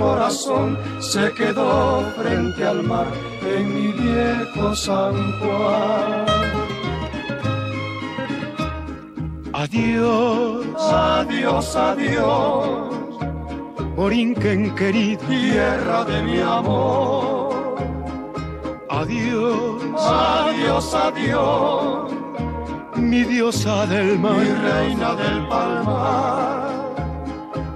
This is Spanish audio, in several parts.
Corazón se quedó frente al mar en mi viejo San Juan. Adiós, adiós, adiós. Borinquen querido, tierra de mi amor. Adiós, adiós, adiós, mi diosa del mar, mi reina del palmar.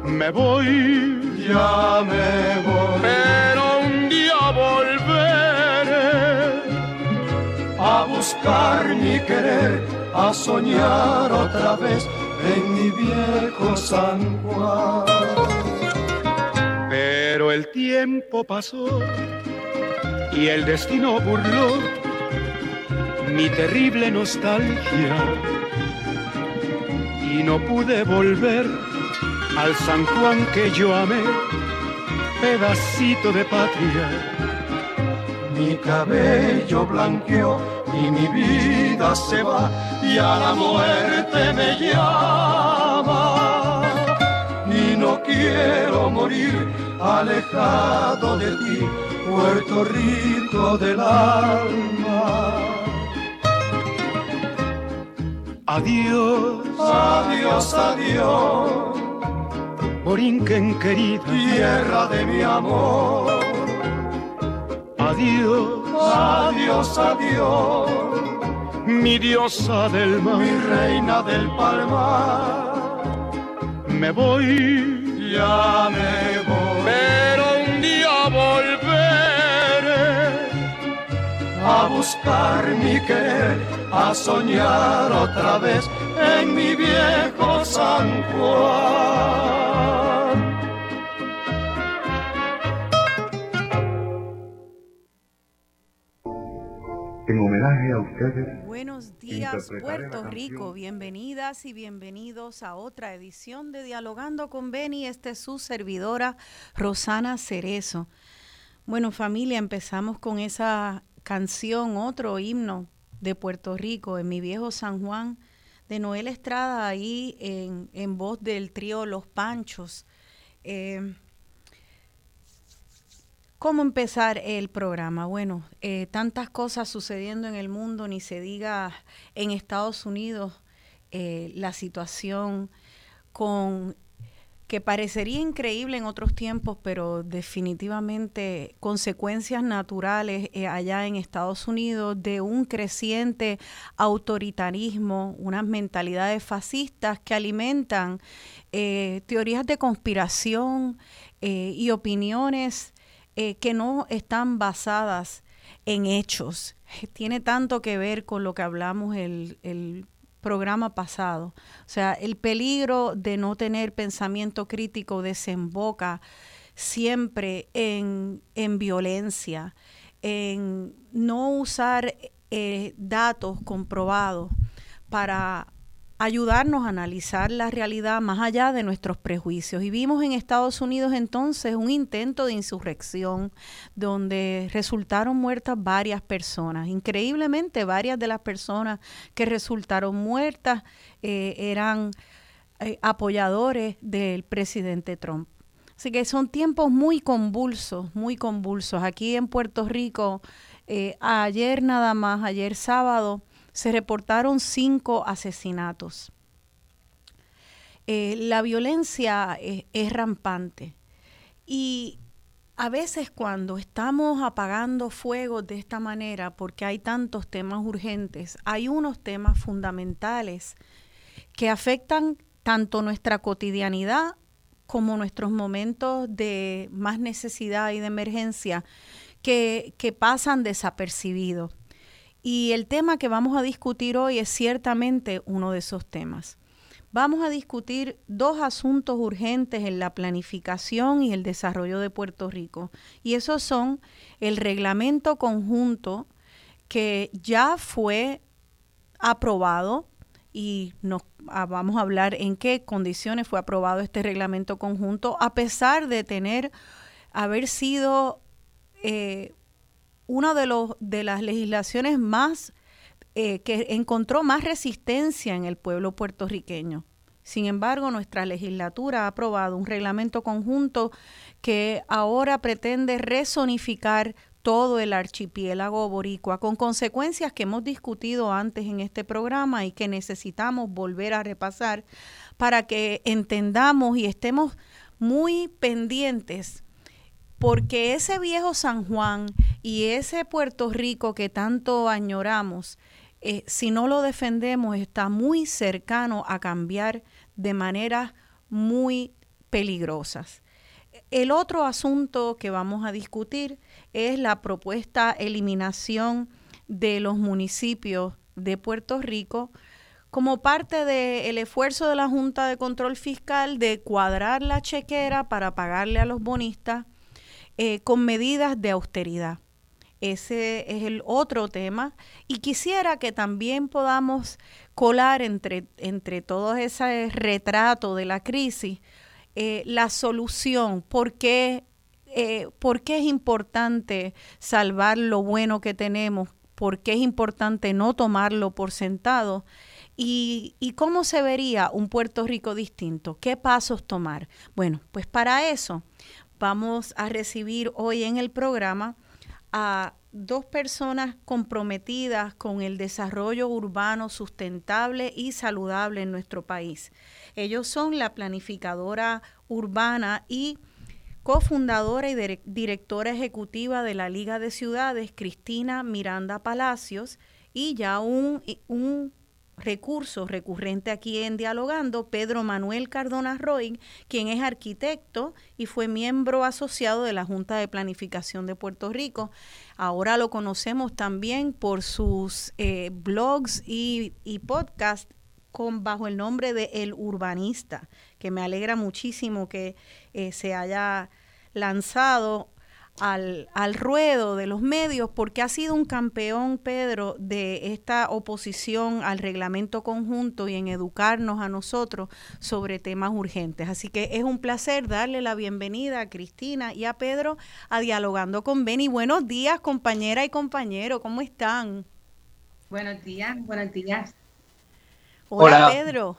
Me voy, ya me voy, pero un día volveré a buscar mi querer, a soñar otra vez en mi viejo San Juan. Pero el tiempo pasó y el destino burló mi terrible nostalgia y no pude volver al San Juan que yo amé, pedacito de patria. Mi cabello blanqueó y mi vida se va y a la muerte me llama y no quiero morir alejado de ti, Puerto Rico del alma. Adiós, adiós, adiós, Borinquen querida, tierra de mi amor. Adiós, adiós, adiós, mi diosa del mar, mi reina del palmar. Me voy ya me voy. Pero un día volveré a buscar mi querer, a soñar otra vez en mi viejo San Juan. En homenaje a ustedes. Buenos días Puerto Rico, bienvenidas y bienvenidos a otra edición de Dialogando con Beni. Esta es su servidora Rosana Cerezo. Bueno familia, empezamos con esa canción, otro himno de Puerto Rico, en mi viejo San Juan, de Noel Estrada, ahí en, en voz del trío Los Panchos. Eh, ¿Cómo empezar el programa? Bueno, eh, tantas cosas sucediendo en el mundo, ni se diga en Estados Unidos eh, la situación con que parecería increíble en otros tiempos, pero definitivamente consecuencias naturales eh, allá en Estados Unidos de un creciente autoritarismo, unas mentalidades fascistas que alimentan teorías de conspiración y opiniones eh, que no están basadas en hechos. Tiene tanto que ver con lo que hablamos el programa pasado. O sea, el peligro de no tener pensamiento crítico desemboca siempre en, en violencia, en no usar eh, datos comprobados para ayudarnos a analizar la realidad más allá de nuestros prejuicios. Y vimos en Estados Unidos entonces un intento de insurrección donde resultaron muertas varias personas. Increíblemente, varias de las personas que resultaron muertas eh, eran eh, apoyadores del presidente Trump. Así que son tiempos muy convulsos, muy convulsos. Aquí en Puerto Rico, eh, ayer nada más, ayer sábado, se reportaron cinco asesinatos. Eh, la violencia es, rampante y a veces cuando estamos apagando fuegos de esta manera, porque hay tantos temas urgentes, hay unos temas fundamentales que afectan tanto nuestra cotidianidad como nuestros momentos de más necesidad y de emergencia que pasan desapercibidos. Y el tema que vamos a discutir hoy es ciertamente uno de esos temas. vamos a discutir dos asuntos urgentes en la planificación y el desarrollo de Puerto Rico. Y esos son el reglamento conjunto que ya fue aprobado y nos ah, vamos a hablar en qué condiciones fue aprobado este reglamento conjunto, a pesar de tener, haber sido eh, una de, los, de las legislaciones más eh, que encontró más resistencia en el pueblo puertorriqueño. Sin embargo, nuestra legislatura ha aprobado un reglamento conjunto que ahora pretende resonificar todo el archipiélago boricua, con consecuencias que hemos discutido antes en este programa y que necesitamos volver a repasar para que entendamos y estemos muy pendientes, porque ese viejo San Juan y ese Puerto Rico que tanto añoramos, eh, si no lo defendemos, está muy cercano a cambiar de maneras muy peligrosas. El otro asunto que vamos a discutir es la propuesta eliminación de los municipios de Puerto Rico como parte del esfuerzo de la Junta de Control Fiscal de cuadrar la chequera para pagarle a los bonistas eh, con medidas de austeridad. Ese es el otro tema. Y quisiera que también podamos colar entre, entre todo ese retrato de la crisis eh, la solución, eh, por qué es importante salvar lo bueno que tenemos, por qué es importante no tomarlo por sentado. ¿Y, ¿Y cómo se vería un Puerto Rico distinto? ¿Qué pasos tomar? Bueno, pues para eso vamos a recibir hoy en el programa a dos personas comprometidas con el desarrollo urbano sustentable y saludable en nuestro país. Ellos son la planificadora urbana y cofundadora y directora ejecutiva de la Liga de Ciudades, Cristina Miranda Palacios, y ya un, un recurso recurrente aquí en Dialogando, Pedro Manuel Cardona Roy, quien es arquitecto y fue miembro asociado de la Junta de Planificación de Puerto Rico. Ahora lo conocemos también por sus eh, blogs y, y podcasts con, bajo el nombre de El Urbanista, que me alegra muchísimo que eh, se haya lanzado al, al, ruedo de los medios porque ha sido un campeón, Pedro, de esta oposición al reglamento conjunto y en educarnos a nosotros sobre temas urgentes. Así que es un placer darle la bienvenida a Cristina y a Pedro a Dialogando con Beni. Buenos días, compañera y compañero, ¿cómo están? Buenos días, buenos días. Hola, Pedro.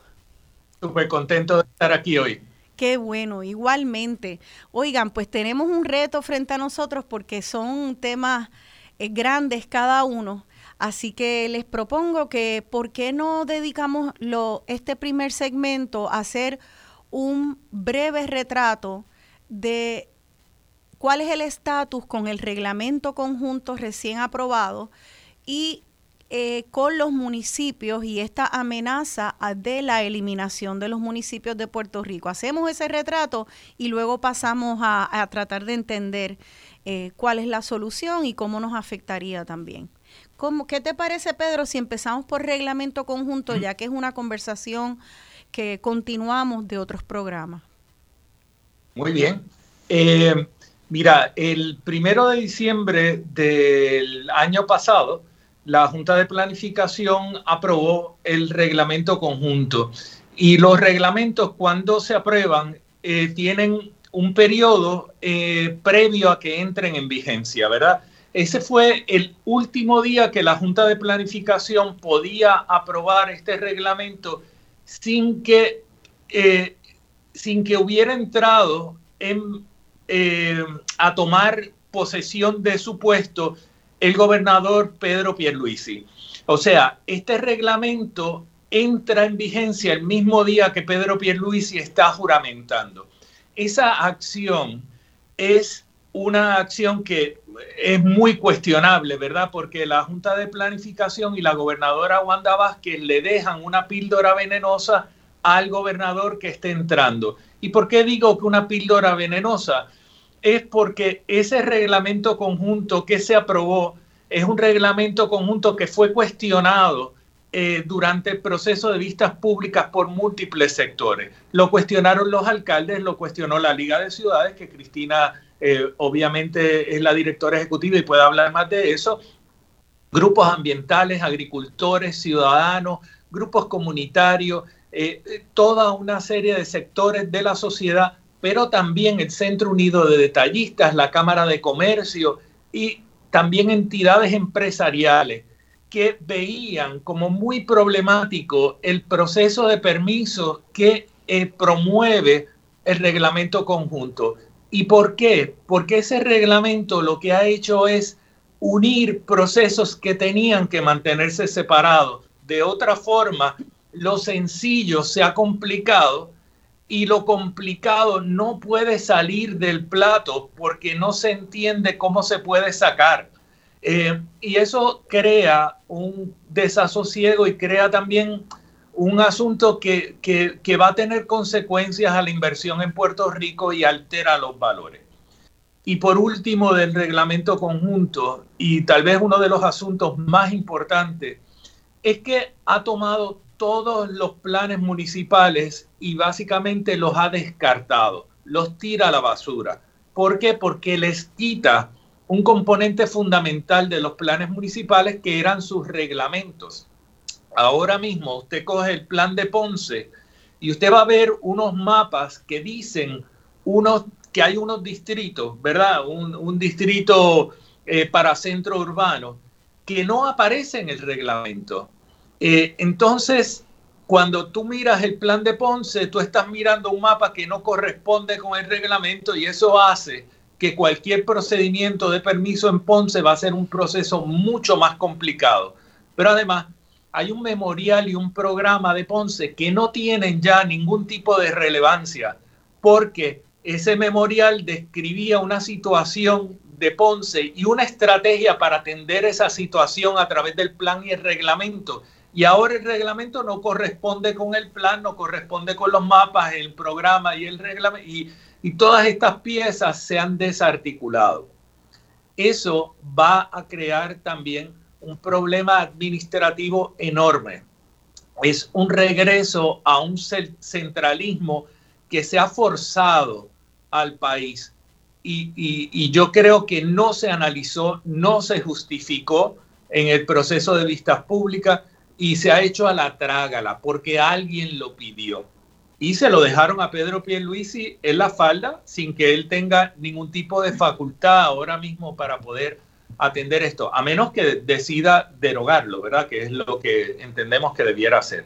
Súper contento de estar aquí hoy. Qué bueno, igualmente. Oigan, pues tenemos un reto frente a nosotros porque son temas eh, grandes cada uno. Así que les propongo que, ¿por qué no dedicamos lo, este primer segmento a hacer un breve retrato de cuál es el estatus con el reglamento conjunto recién aprobado y eh, con los municipios y esta amenaza de la eliminación de los municipios de Puerto Rico. Hacemos ese retrato y luego pasamos a, tratar de entender eh, cuál es la solución y cómo nos afectaría también. ¿Cómo, ¿Qué te parece, Pedro, si empezamos por reglamento conjunto, ya que es una conversación que continuamos de otros programas? Muy bien. Eh, mira, el primero de diciembre del año pasado, la Junta de Planificación aprobó el reglamento conjunto y los reglamentos cuando se aprueban eh, tienen un periodo eh, previo a que entren en vigencia, ¿verdad? Ese fue el último día que la Junta de Planificación podía aprobar este reglamento sin que, eh, sin que hubiera entrado en, a tomar posesión de su puesto el gobernador Pedro Pierluisi. O sea, este reglamento entra en vigencia el mismo día que Pedro Pierluisi está juramentando. Esa acción es una acción que es muy cuestionable, ¿verdad? Porque la Junta de Planificación y la gobernadora Wanda Vázquez le dejan una píldora venenosa al gobernador que esté entrando. ¿Y por qué digo que una píldora venenosa? Es porque ese reglamento conjunto que se aprobó es un reglamento conjunto que fue cuestionado eh, durante el proceso de vistas públicas por múltiples sectores. Lo cuestionaron los alcaldes, lo cuestionó la Liga de Ciudades, que Cristina eh, obviamente es la directora ejecutiva y puede hablar más de eso. Grupos ambientales, agricultores, ciudadanos, grupos comunitarios, eh, toda una serie de sectores de la sociedad, pero también el Centro Unido de Detallistas, la Cámara de Comercio y también entidades empresariales que veían como muy problemático el proceso de permiso que eh, promueve el reglamento conjunto. ¿Y por qué? Porque ese reglamento lo que ha hecho es unir procesos que tenían que mantenerse separados. De otra forma, lo sencillo se ha complicado y lo complicado no puede salir del plato porque no se entiende cómo se puede sacar. Eh, y eso crea un desasosiego y crea también un asunto que, que, va a tener consecuencias a la inversión en Puerto Rico y altera los valores. Y por último, del reglamento conjunto, y tal vez uno de los asuntos más importantes, es que ha tomado todos los planes municipales y básicamente los ha descartado, los tira a la basura. ¿Por qué? Porque les quita un componente fundamental de los planes municipales que eran sus reglamentos. Ahora mismo usted coge el plan de Ponce y usted va a ver unos mapas que dicen unos, que hay unos distritos, ¿verdad? Un, distrito eh, para centro urbano que no aparece en el reglamento. Eh, entonces, cuando tú miras el plan de Ponce, tú estás mirando un mapa que no corresponde con el reglamento y eso hace que cualquier procedimiento de permiso en Ponce va a ser un proceso mucho más complicado. Pero además, hay un memorial y un programa de Ponce que no tienen ya ningún tipo de relevancia, porque ese memorial describía una situación de Ponce y una estrategia para atender esa situación a través del plan y el reglamento. Y ahora el reglamento no corresponde con el plan, no corresponde con los mapas, el programa y el reglamento. Y y todas estas piezas se han desarticulado. Eso va a crear también un problema administrativo enorme. Es un regreso a un centralismo que se ha forzado al país y, y, yo creo que no se analizó, no se justificó en el proceso de vistas públicas y se ha hecho a la trágala porque alguien lo pidió y se lo dejaron a Pedro Pierluisi en la falda sin que él tenga ningún tipo de facultad ahora mismo para poder atender esto, a menos que decida derogarlo, ¿verdad? Que es lo que entendemos que debiera hacer.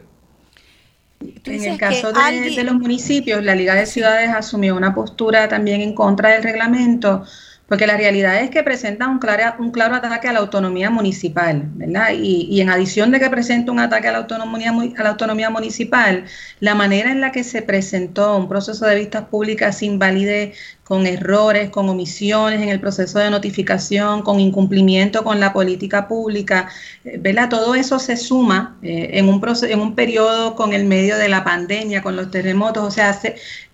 En el caso de, de los municipios, la Liga de Ciudades asumió una postura también en contra del reglamento porque la realidad es que presenta un claro, un claro ataque a la autonomía municipal, ¿verdad? Y, en adición de que presenta un ataque a la, autonomía, a la autonomía municipal, la manera en la que se presentó un proceso de vistas públicas sin validez, con errores, con omisiones en el proceso de notificación, con incumplimiento con la política pública, eh, ¿verdad? Todo eso se suma eh, en, un en un periodo con el medio de la pandemia, con los terremotos, o sea,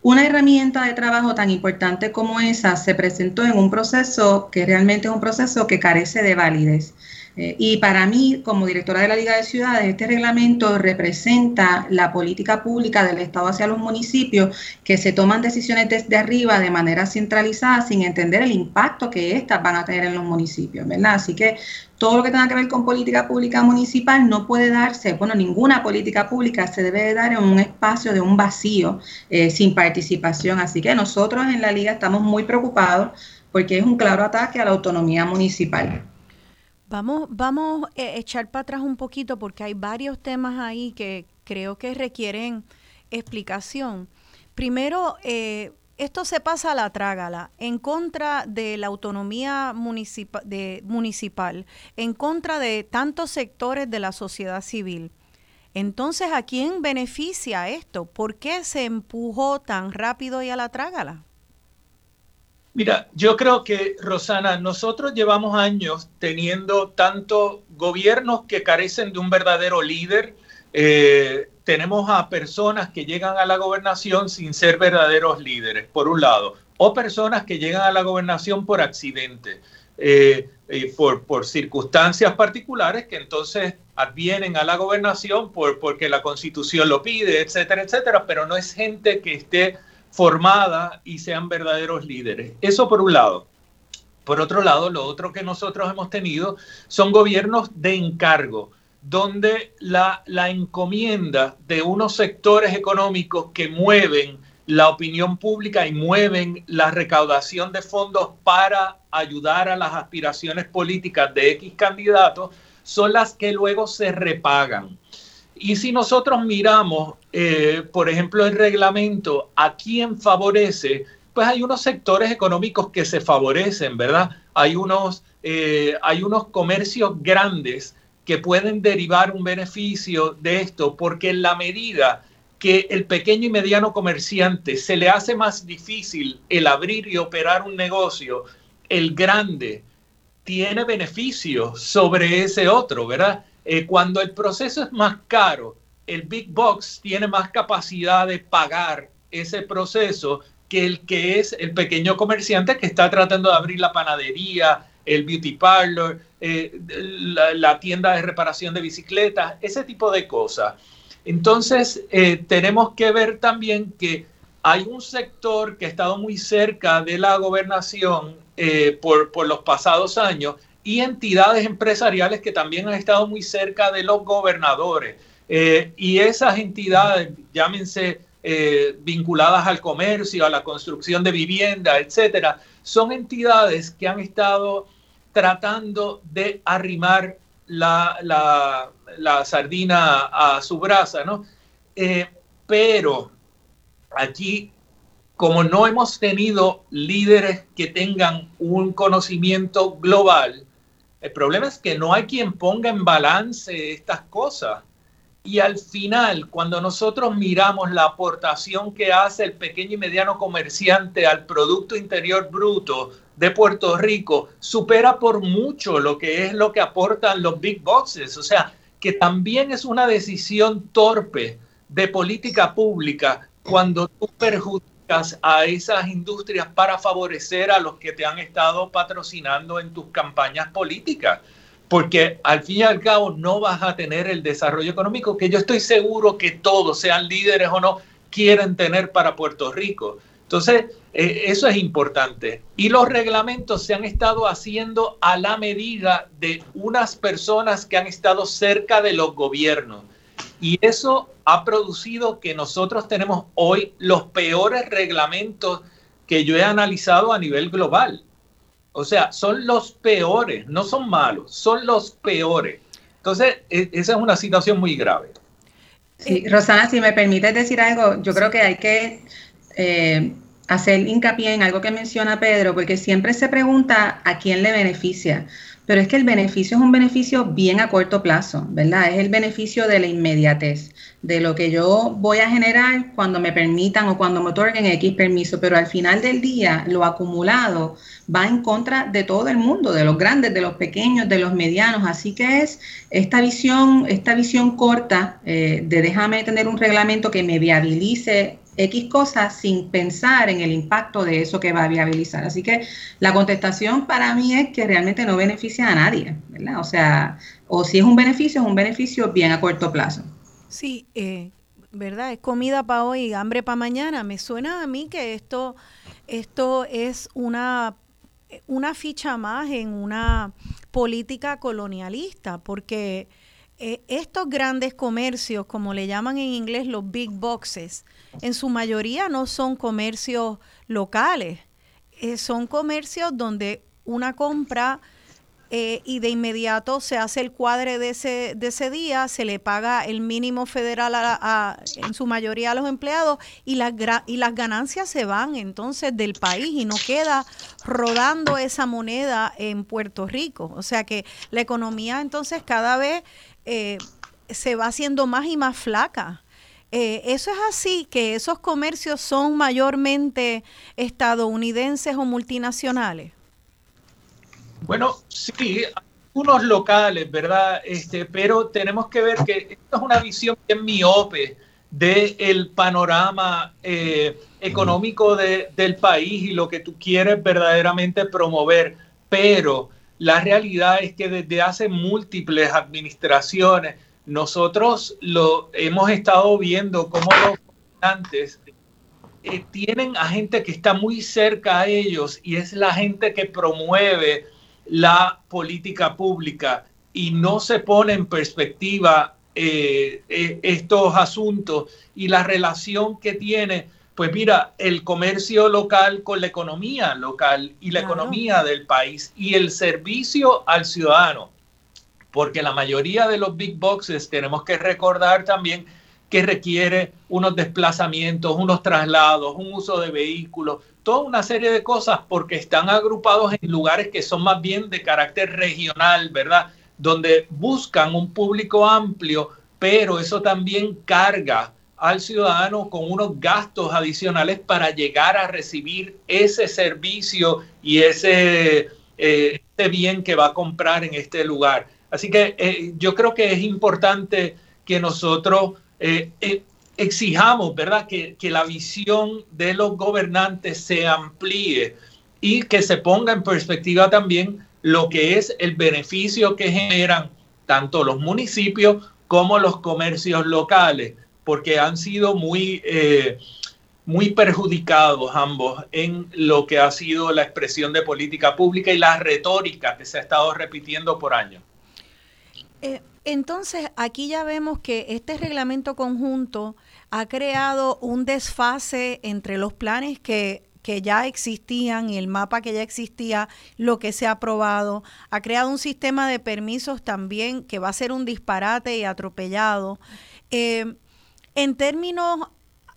una herramienta de trabajo tan importante como esa se presentó en un proceso que realmente es un proceso que carece de validez. Eh, y para mí, como directora de la Liga de Ciudades, este reglamento representa la política pública del Estado hacia los municipios, que se toman decisiones desde arriba de manera centralizada sin entender el impacto que éstas van a tener en los municipios, ¿verdad? Así que todo lo que tenga que ver con política pública municipal no puede darse, bueno, ninguna política pública se debe dar en un espacio de un vacío eh, sin participación. Así que nosotros en la Liga estamos muy preocupados porque es un claro ataque a la autonomía municipal. Vamos, vamos a echar para atrás un poquito porque hay varios temas ahí que creo que requieren explicación. Primero, eh, esto se pasa a la trágala, en contra de la autonomía de, municipal, en contra de tantos sectores de la sociedad civil. Entonces, ¿a quién beneficia esto? ¿Por qué se empujó tan rápido y a la trágala? Mira, yo creo que, Rosana, nosotros llevamos años teniendo tanto gobiernos que carecen de un verdadero líder. Eh, tenemos a personas que llegan a la gobernación sin ser verdaderos líderes, por un lado, o personas que llegan a la gobernación por accidente. Eh, eh, por, por, circunstancias particulares que entonces advienen a la gobernación por, porque la constitución lo pide, etcétera, etcétera, pero no es gente que esté formada y sean verdaderos líderes. Eso por un lado. Por otro lado, lo otro que nosotros hemos tenido son gobiernos de encargo, donde la, la encomienda de unos sectores económicos que mueven la opinión pública y mueven la recaudación de fondos para ayudar a las aspiraciones políticas de X candidatos, son las que luego se repagan. Y si nosotros miramos, eh, por ejemplo, el reglamento, a quién favorece, pues hay unos sectores económicos que se favorecen, ¿verdad? Hay unos, eh, hay unos comercios grandes que pueden derivar un beneficio de esto, porque en la medida que el pequeño y mediano comerciante se le hace más difícil el abrir y operar un negocio, el grande tiene beneficios sobre ese otro, ¿verdad? Eh, cuando el proceso es más caro, el big box tiene más capacidad de pagar ese proceso que el que es el pequeño comerciante que está tratando de abrir la panadería, el beauty parlor, eh, la tienda de reparación de bicicletas, ese tipo de cosas. Entonces, eh, tenemos que ver también que hay un sector que ha estado muy cerca de la gobernación eh, por, los pasados años y entidades empresariales que también han estado muy cerca de los gobernadores. Eh, y esas entidades, llámense vinculadas al comercio, a la construcción de vivienda, etcétera, son entidades que han estado tratando de arrimar la, sardina a su brasa, ¿no? Eh, pero aquí, como no hemos tenido líderes que tengan un conocimiento global, el problema es que no hay quien ponga en balance estas cosas. Y al final, cuando nosotros miramos la aportación que hace el pequeño y mediano comerciante al Producto Interior Bruto de Puerto Rico, supera por mucho lo que es lo que aportan los big boxes. O sea, que también es una decisión torpe de política pública cuando tú perjudicas a esas industrias para favorecer a los que te han estado patrocinando en tus campañas políticas porque al fin y al cabo no vas a tener el desarrollo económico que yo estoy seguro que todos, sean líderes o no, quieren tener para Puerto Rico. Entonces, eh, eso es importante. Y los reglamentos se han estado haciendo a la medida de unas personas que han estado cerca de los gobiernos. Y eso ha producido que nosotros tenemos hoy los peores reglamentos que yo he analizado a nivel global. O sea, son los peores, no son malos, son los peores. Entonces, e, esa es una situación muy grave. Rosana, si me permites decir algo, yo creo que hay que eh, hacer hincapié en algo que menciona Pedro, porque siempre se pregunta a quién le beneficia. Pero es que el beneficio es un beneficio bien a corto plazo, ¿verdad? Es el beneficio de la inmediatez, de lo que yo voy a generar cuando me permitan o cuando me otorguen X permiso, pero al final del día lo acumulado va en contra de todo el mundo, de los grandes, de los pequeños, de los medianos. Así que es esta visión, esta visión corta eh, de déjame tener un reglamento que me viabilice X cosas sin pensar en el impacto de eso que va a viabilizar. Así que la contestación para mí es que realmente no beneficia a nadie, ¿verdad? O sea, o si es un beneficio, es un beneficio bien a corto plazo. Sí, eh, ¿verdad? Es comida para hoy, hambre para mañana. Me suena a mí que esto, esto es una, una ficha más en una política colonialista, porque eh, estos grandes comercios, como le llaman en inglés los big boxes, en su mayoría no son comercios locales, eh, son comercios donde una compra eh, y de inmediato se hace el cuadre de ese, de ese día, se le paga el mínimo federal a, en su mayoría a los empleados y las, y las ganancias se van entonces del país y no queda rodando esa moneda en Puerto Rico. O sea que la economía entonces cada vez eh, se va haciendo más y más flaca. Eh, ¿Eso es así, que esos comercios son mayormente estadounidenses o multinacionales? Bueno, sí, unos locales, ¿verdad? Este, pero tenemos que ver que esto es una visión bien miope del panorama eh, económico del país y lo que tú quieres verdaderamente promover. Pero la realidad es que desde hace múltiples administraciones nosotros lo hemos estado viendo como los gobernantes eh, tienen a gente que está muy cerca a ellos y es la gente que promueve la política pública y no se pone en perspectiva eh, eh, estos asuntos y la relación que tiene, pues mira, el comercio local con la economía local y la economía del país y el servicio al ciudadano. Porque la mayoría de los big boxes tenemos que recordar también que requiere unos desplazamientos, unos traslados, un uso de vehículos, toda una serie de cosas porque están agrupados en lugares que son más bien de carácter regional, ¿verdad? Donde buscan un público amplio, pero eso también carga al ciudadano con unos gastos adicionales para llegar a recibir ese servicio y ese, eh, bien que va a comprar en este lugar. Así que eh, yo creo que es importante que nosotros eh, eh, exijamos, ¿verdad?, que, la visión de los gobernantes se amplíe y que se ponga en perspectiva también lo que es el beneficio que generan tanto los municipios como los comercios locales, porque han sido muy, eh, muy perjudicados ambos en lo que ha sido la expresión de política pública y la retórica que se ha estado repitiendo por años. Entonces, aquí ya vemos que este reglamento conjunto ha creado un desfase entre los planes que, ya existían y el mapa que ya existía, lo que se ha aprobado. Ha creado un sistema de permisos también que va a ser un disparate y atropellado. Eh, en términos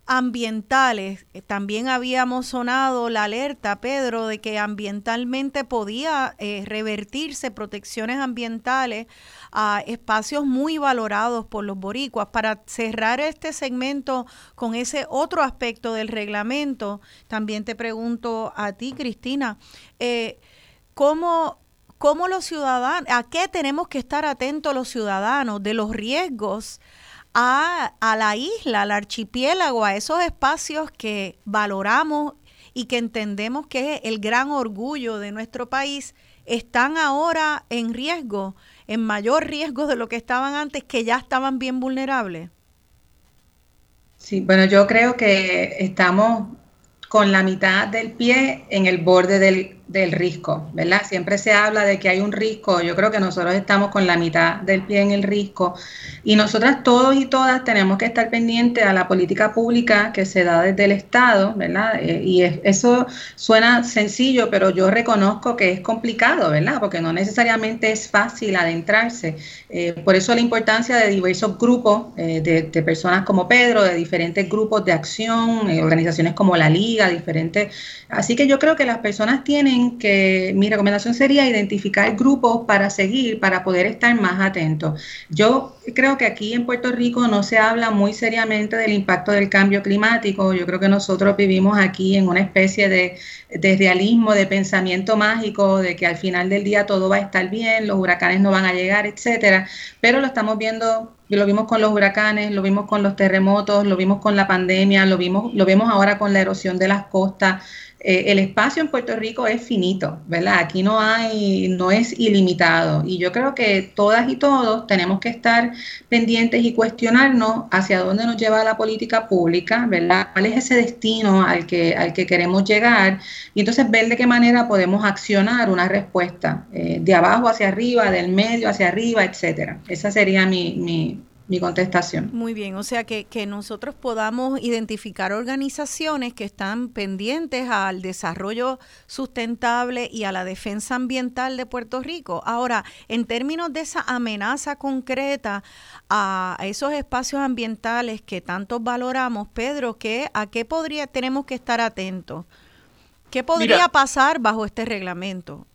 ambientales, eh, también habíamos sonado la alerta, Pedro, de que ambientalmente podía eh, revertirse protecciones ambientales a espacios muy valorados por los boricuas. Para cerrar este segmento con ese otro aspecto del reglamento, también te pregunto a ti, Cristina, eh, ¿cómo, ¿cómo los ciudadanos, a qué tenemos que estar atentos los ciudadanos de los riesgos? A, a, la isla, al archipiélago, a esos espacios que valoramos y que entendemos que es el gran orgullo de nuestro país, están ahora en riesgo en mayor riesgo de lo que estaban antes, que ya estaban bien vulnerables? Sí, bueno, yo creo que estamos con la mitad del pie en el borde del del risco, ¿verdad? Siempre se habla de que hay un risco, yo creo que nosotros estamos con la mitad del pie en el risco y nosotras todos y todas tenemos que estar pendientes a la política pública que se da desde el Estado, ¿verdad? Eh, y eso suena sencillo, pero yo reconozco que es complicado, ¿verdad? Porque no necesariamente es fácil adentrarse. Eh, por eso la importancia de diversos grupos eh, de, de, personas como Pedro, de diferentes grupos de acción, organizaciones como la Liga, diferentes. Así que yo creo que las personas tienen que mi recomendación sería identificar grupos para seguir, para poder estar más atentos. Yo creo que aquí en Puerto Rico no se habla muy seriamente del impacto del cambio climático. Yo creo que nosotros vivimos aquí en una especie de, de realismo, de pensamiento mágico, de que al final del día todo va a estar bien, los huracanes no van a llegar, etcétera. Pero lo estamos viendo lo vimos con los huracanes, lo vimos con los terremotos, lo vimos con la pandemia, lo vimos, lo vemos ahora con la erosión de las costas. Eh, el espacio en Puerto Rico es finito, ¿verdad? Aquí no hay, no es ilimitado. Y yo creo que todas y todos tenemos que estar pendientes y cuestionarnos hacia dónde nos lleva la política pública, ¿verdad? ¿Cuál es ese destino al que, al que queremos llegar? Y entonces ver de qué manera podemos accionar una respuesta, eh, de abajo hacia arriba, del medio hacia arriba, etcétera. Esa sería mi, mi, mi contestación. Muy bien, o sea que, que nosotros podamos identificar organizaciones que están pendientes al desarrollo sustentable y a la defensa ambiental de Puerto Rico. Ahora, en términos de esa amenaza concreta a esos espacios ambientales que tantos valoramos, Pedro, ¿qué, ¿a qué podría, tenemos que estar atentos? ¿Qué podría pasar bajo este reglamento?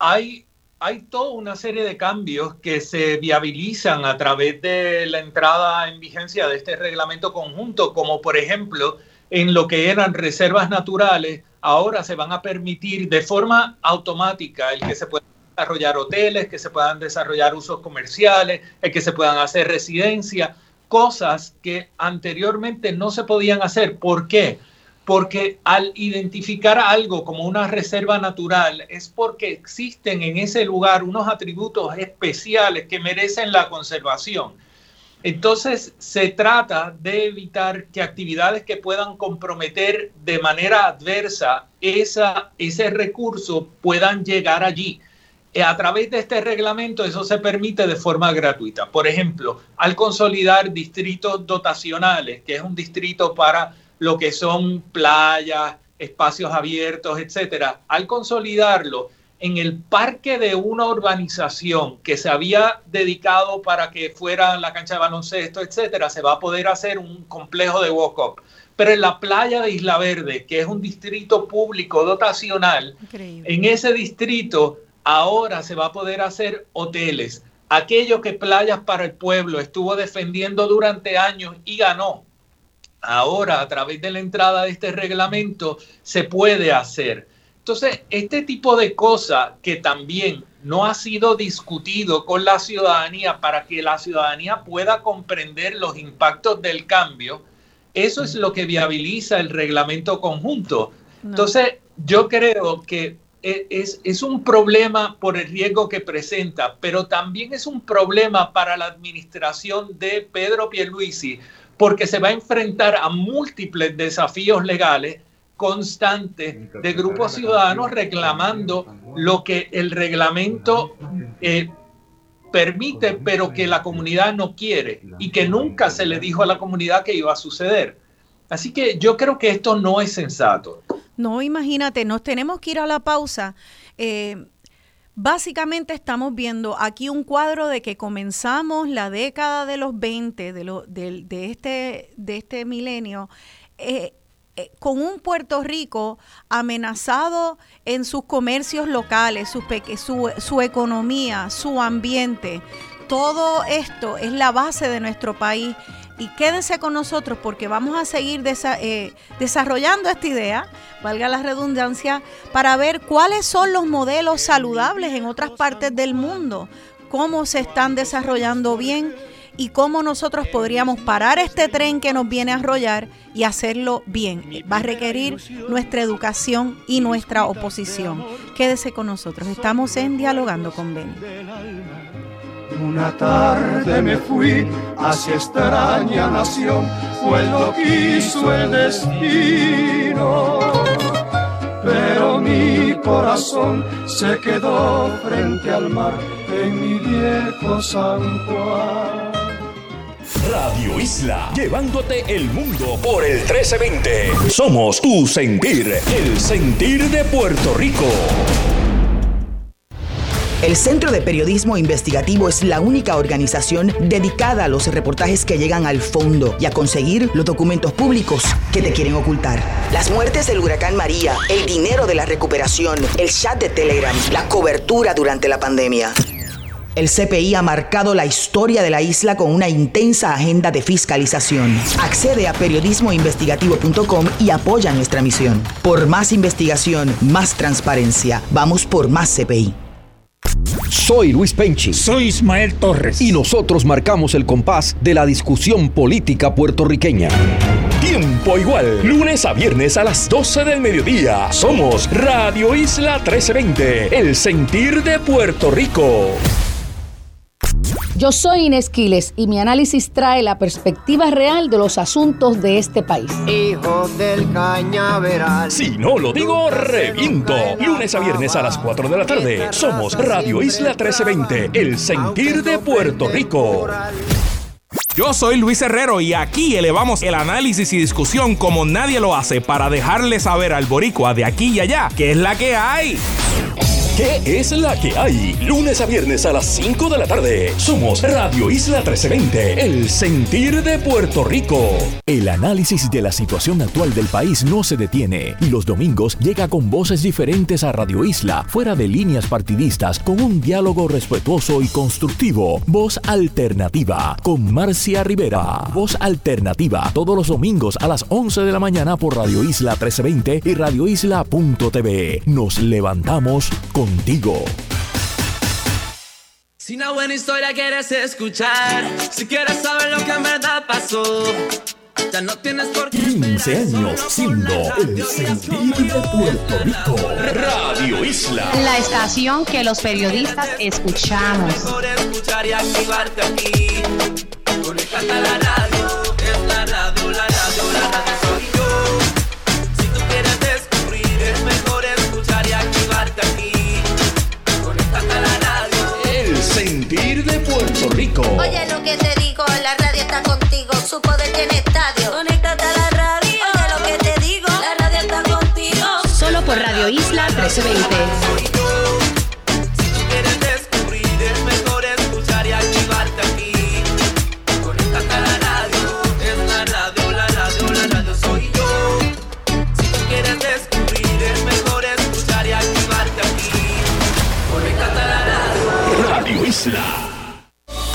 Hay hay toda una serie de cambios que se viabilizan a través de la entrada en vigencia de este reglamento conjunto, como por ejemplo en lo que eran reservas naturales, ahora se van a permitir de forma automática el que se puedan desarrollar hoteles, que se puedan desarrollar usos comerciales, el que se puedan hacer residencia, cosas que anteriormente no se podían hacer. ¿Por qué? Porque al identificar algo como una reserva natural es porque existen en ese lugar unos atributos especiales que merecen la conservación. Entonces se trata de evitar que actividades que puedan comprometer de manera adversa esa, ese recurso puedan llegar allí. Eh, a través de este reglamento eso se permite de forma gratuita. Por ejemplo, al consolidar distritos dotacionales, que es un distrito para lo que son playas, espacios abiertos, etcétera, al consolidarlo en el parque de una urbanización que se había dedicado para que fuera la cancha de baloncesto, etcétera, se va a poder hacer un complejo de walk-up. Pero en la playa de Isla Verde, que es un distrito público dotacional, en ese distrito ahora se va a poder hacer hoteles. Aquello que Playas para el Pueblo estuvo defendiendo durante años y ganó, ahora a través de la entrada de este reglamento se puede hacer. Entonces, este tipo de cosas que también no ha sido discutido con la ciudadanía para que la ciudadanía pueda comprender los impactos del cambio, eso es lo que viabiliza el reglamento conjunto. Entonces, yo creo que e, es, es, un problema por el riesgo que presenta, pero también es un problema para la administración de Pedro Pierluisi, porque se va a enfrentar a múltiples desafíos legales constantes de grupos ciudadanos reclamando lo que el reglamento eh, permite, pero que la comunidad no quiere y que nunca se le dijo a la comunidad que iba a suceder. Así que yo creo que esto no es sensato. No, imagínate, nos tenemos que ir a la pausa. Eh, Básicamente estamos viendo aquí un cuadro de que comenzamos la década de los 20, de, lo, de, este, de este milenio, eh, eh, con un Puerto Rico amenazado en sus comercios locales, su economía, su ambiente. Todo esto es la base de nuestro país y quédense con nosotros porque vamos a seguir eh, desarrollando esta idea, valga la redundancia, para ver cuáles son los modelos saludables en otras partes del mundo, cómo se están desarrollando bien y cómo nosotros podríamos parar este tren que nos viene a arrollar y hacerlo bien. Va a requerir nuestra educación y nuestra oposición. Quédese con nosotros. Estamos en Dialogando con Ben. Una tarde me fui hacia extraña nación, pues lo quiso el destino. Pero mi corazón se quedó frente al mar en mi viejo San Juan. Radio Isla, llevándote el mundo por el 1320. Somos tu sentir, el sentir de Puerto Rico. El Centro de Periodismo Investigativo es la única organización dedicada a los reportajes que llegan al fondo y a conseguir los documentos públicos que te quieren ocultar. Las muertes del huracán María, el dinero de la recuperación, el chat de Telegram, la cobertura durante la pandemia. El CPI ha marcado la historia de la isla con una intensa agenda de fiscalización. Accede a periodismoinvestigativo.com y apoya nuestra misión. Por más investigación, más transparencia. Vamos por más CPI. Soy Luis Penchi. Soy Ismael Torres. Y nosotros marcamos el compás de la discusión política puertorriqueña. Tiempo igual, lunes a viernes a las 12 del mediodía. Somos Radio Isla 1320, el sentir de Puerto Rico. Yo soy Inés Quiles y mi análisis trae la perspectiva real de los asuntos de este país. Hijo del cañaveral. Si no lo digo, reviento. Lunes a viernes a las 4 de la tarde. Somos Radio Isla 1320, el sentir de Puerto Rico. Yo soy Luis Herrero y aquí elevamos el análisis y discusión como nadie lo hace para dejarle saber al boricua de aquí y allá qué es la que hay. ¿Qué es la que hay? Lunes a viernes a las 5 de la tarde. Somos Radio Isla 1320, el sentir de Puerto Rico. El análisis de la situación actual del país no se detiene y los domingos llega con voces diferentes a Radio Isla, fuera de líneas partidistas, con un diálogo respetuoso y constructivo. Voz alternativa con Marcia Rivera. Voz alternativa todos los domingos a las 11 de la mañana por Radio Isla 1320 y radioisla.tv. Nos levantamos con contigo. Si una buena historia quieres escuchar, si quieres saber lo que en verdad pasó Ya no tienes por qué 15 años siendo el sentir de Puerto Rico. Radio Isla. La estación que los periodistas escuchamos. Mejor escuchar y activarte aquí. Conéctate a la radio, Puerto Rico. Oye lo que te digo, la radio está contigo, su poder tiene estadio. Conéctate a la radio. Oye lo que te digo, la radio está contigo. Solo por Radio Isla 1320. Si tú quieres descubrir, es mejor escuchar y activarte aquí. Conéctate a la radio, es la radio, la radio, la radio soy yo. Si tú quieres descubrir, es mejor escuchar y activarte aquí. Conéctate a la radio. Radio Isla.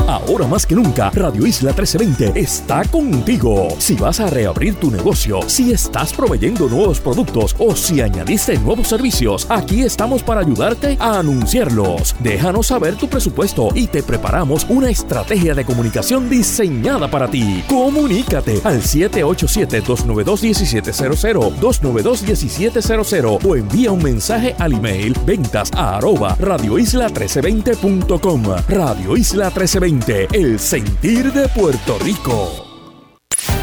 Ahora más que nunca, Radio Isla 1320 está contigo. Si vas a reabrir tu negocio, si estás proveyendo nuevos productos o si añadiste nuevos servicios, aquí estamos para ayudarte a anunciarlos. Déjanos saber tu presupuesto y te preparamos una estrategia de comunicación diseñada para ti. Comunícate al 787-292-1700, 292-1700 o envía un mensaje al email ventas a arroba radioisla1320.com. Radio Isla 1320, el sentir de Puerto Rico.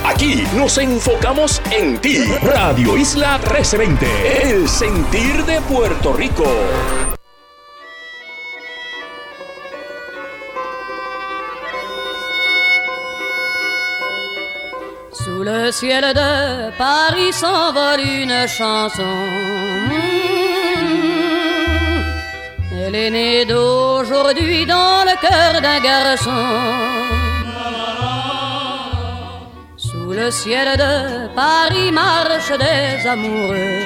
Aquí nos enfocamos en ti. Radio Isla 1320, el sentir de Puerto Rico. Sous le ciel de Paris s'envole une chanson. Elle est née d'aujourd'hui dans le cœur d'un garçon. Sous le ciel de Paris marchent des amoureux.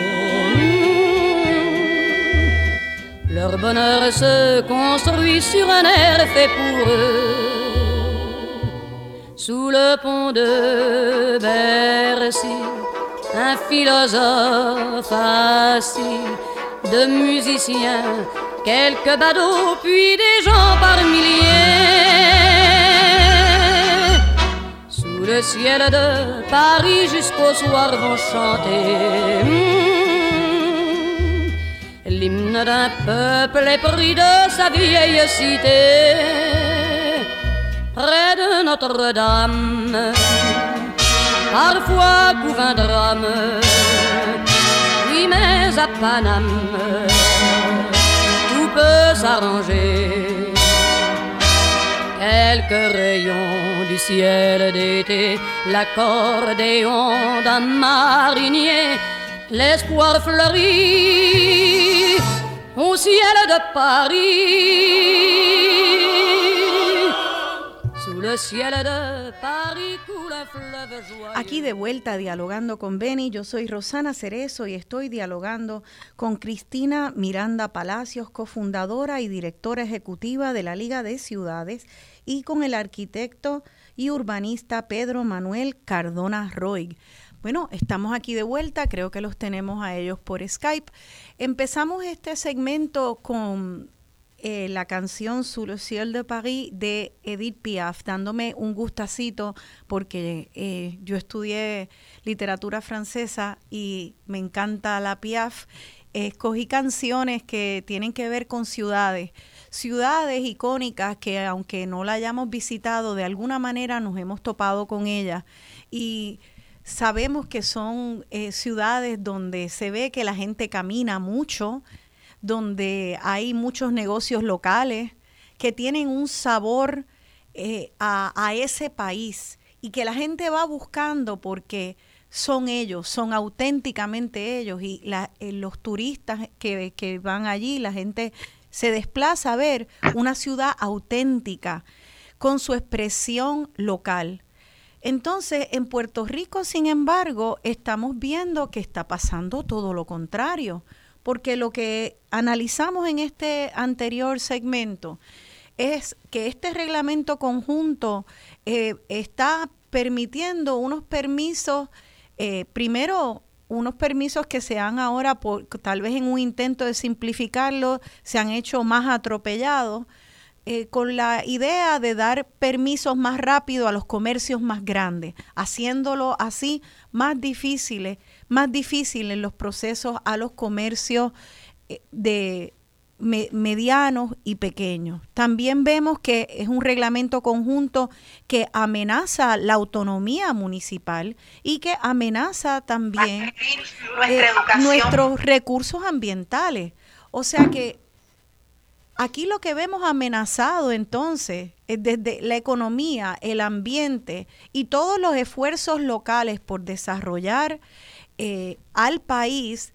Leur bonheur se construit sur un air fait pour eux. Sous le pont de Bercy, un philosophe assis, de musiciens, quelques badauds, puis des gens par milliers. Sous le ciel de Paris jusqu'au soir vont chanter hmm, l'hymne d'un peuple épris de sa vieille cité près de Notre-Dame. Parfois couvre un drame, oui, mais à Paname, s'arranger. Quelques rayons du ciel d'été, l'accordéon d'un marinier, l'espoir fleurit au ciel de Paris. Aquí de vuelta dialogando con Beni, yo soy Rosana Cerezo y estoy dialogando con Cristina Miranda Palacios, cofundadora y directora ejecutiva de la Liga de Ciudades, y con el arquitecto y urbanista Pedro Manuel Cardona Roig. Bueno, estamos aquí de vuelta, creo que los tenemos a ellos por Skype. Empezamos este segmento con eh, la canción Sous le ciel de Paris de Edith Piaf, dándome un gustacito porque eh, yo estudié literatura francesa y me encanta la Piaf. Escogí canciones que tienen que ver con ciudades, ciudades icónicas que aunque no la hayamos visitado, de alguna manera nos hemos topado con ellas. Y sabemos que son eh, ciudades donde se ve que la gente camina mucho, donde hay muchos negocios locales que tienen un sabor eh, a, a, ese país y que la gente va buscando porque son ellos, son auténticamente ellos y eh, los turistas que, que van allí, la gente se desplaza a ver una ciudad auténtica con su expresión local. Entonces, en Puerto Rico, sin embargo, estamos viendo que está pasando todo lo contrario porque lo que analizamos en este anterior segmento es que este reglamento conjunto eh, está permitiendo unos permisos, eh, primero unos permisos que se han ahora, tal vez en un intento de simplificarlo, se han hecho más atropellados, eh, con la idea de dar permisos más rápido a los comercios más grandes, haciéndolo así más difíciles, más difíciles los procesos a los comercios eh, de medianos y pequeños. También vemos que es un reglamento conjunto que amenaza la autonomía municipal y que amenaza también eh, nuestros recursos ambientales. O sea que aquí lo que vemos amenazado entonces es desde la economía, el ambiente y todos los esfuerzos locales por desarrollar eh, al país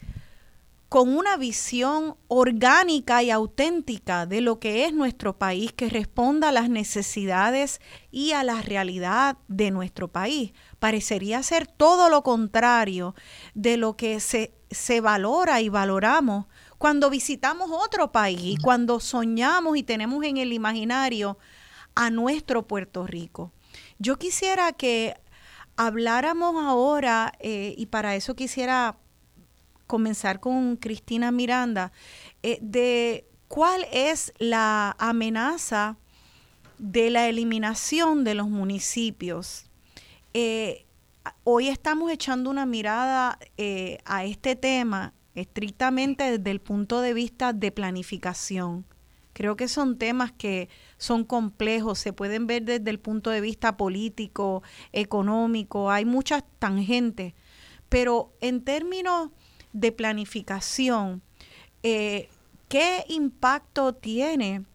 con una visión orgánica y auténtica de lo que es nuestro país, que responda a las necesidades y a la realidad de nuestro país. Parecería ser todo lo contrario de lo que se, se valora y valoramos cuando visitamos otro país y cuando soñamos y tenemos en el imaginario a nuestro Puerto Rico. Yo quisiera que habláramos ahora, eh, y para eso quisiera comenzar con Cristina Miranda, eh, de cuál es la amenaza de la eliminación de los municipios. Eh, hoy estamos echando una mirada a este tema estrictamente desde el punto de vista de planificación. Creo que son temas que son complejos, se pueden ver desde el punto de vista político, económico, hay muchas tangentes, pero en términos de planificación, eh, ¿qué impacto tiene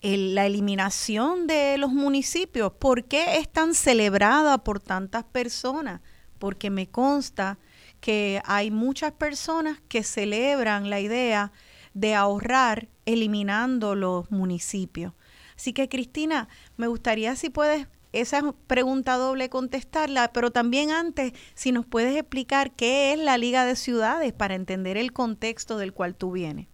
la eliminación de los municipios? ¿Por qué es tan celebrada por tantas personas? Porque me consta que hay muchas personas que celebran la idea de ahorrar eliminando los municipios. Así que Cristina, me gustaría si puedes esa pregunta doble contestarla, pero también antes, si nos puedes explicar qué es la Liga de Ciudades para entender el contexto del cual tú vienes.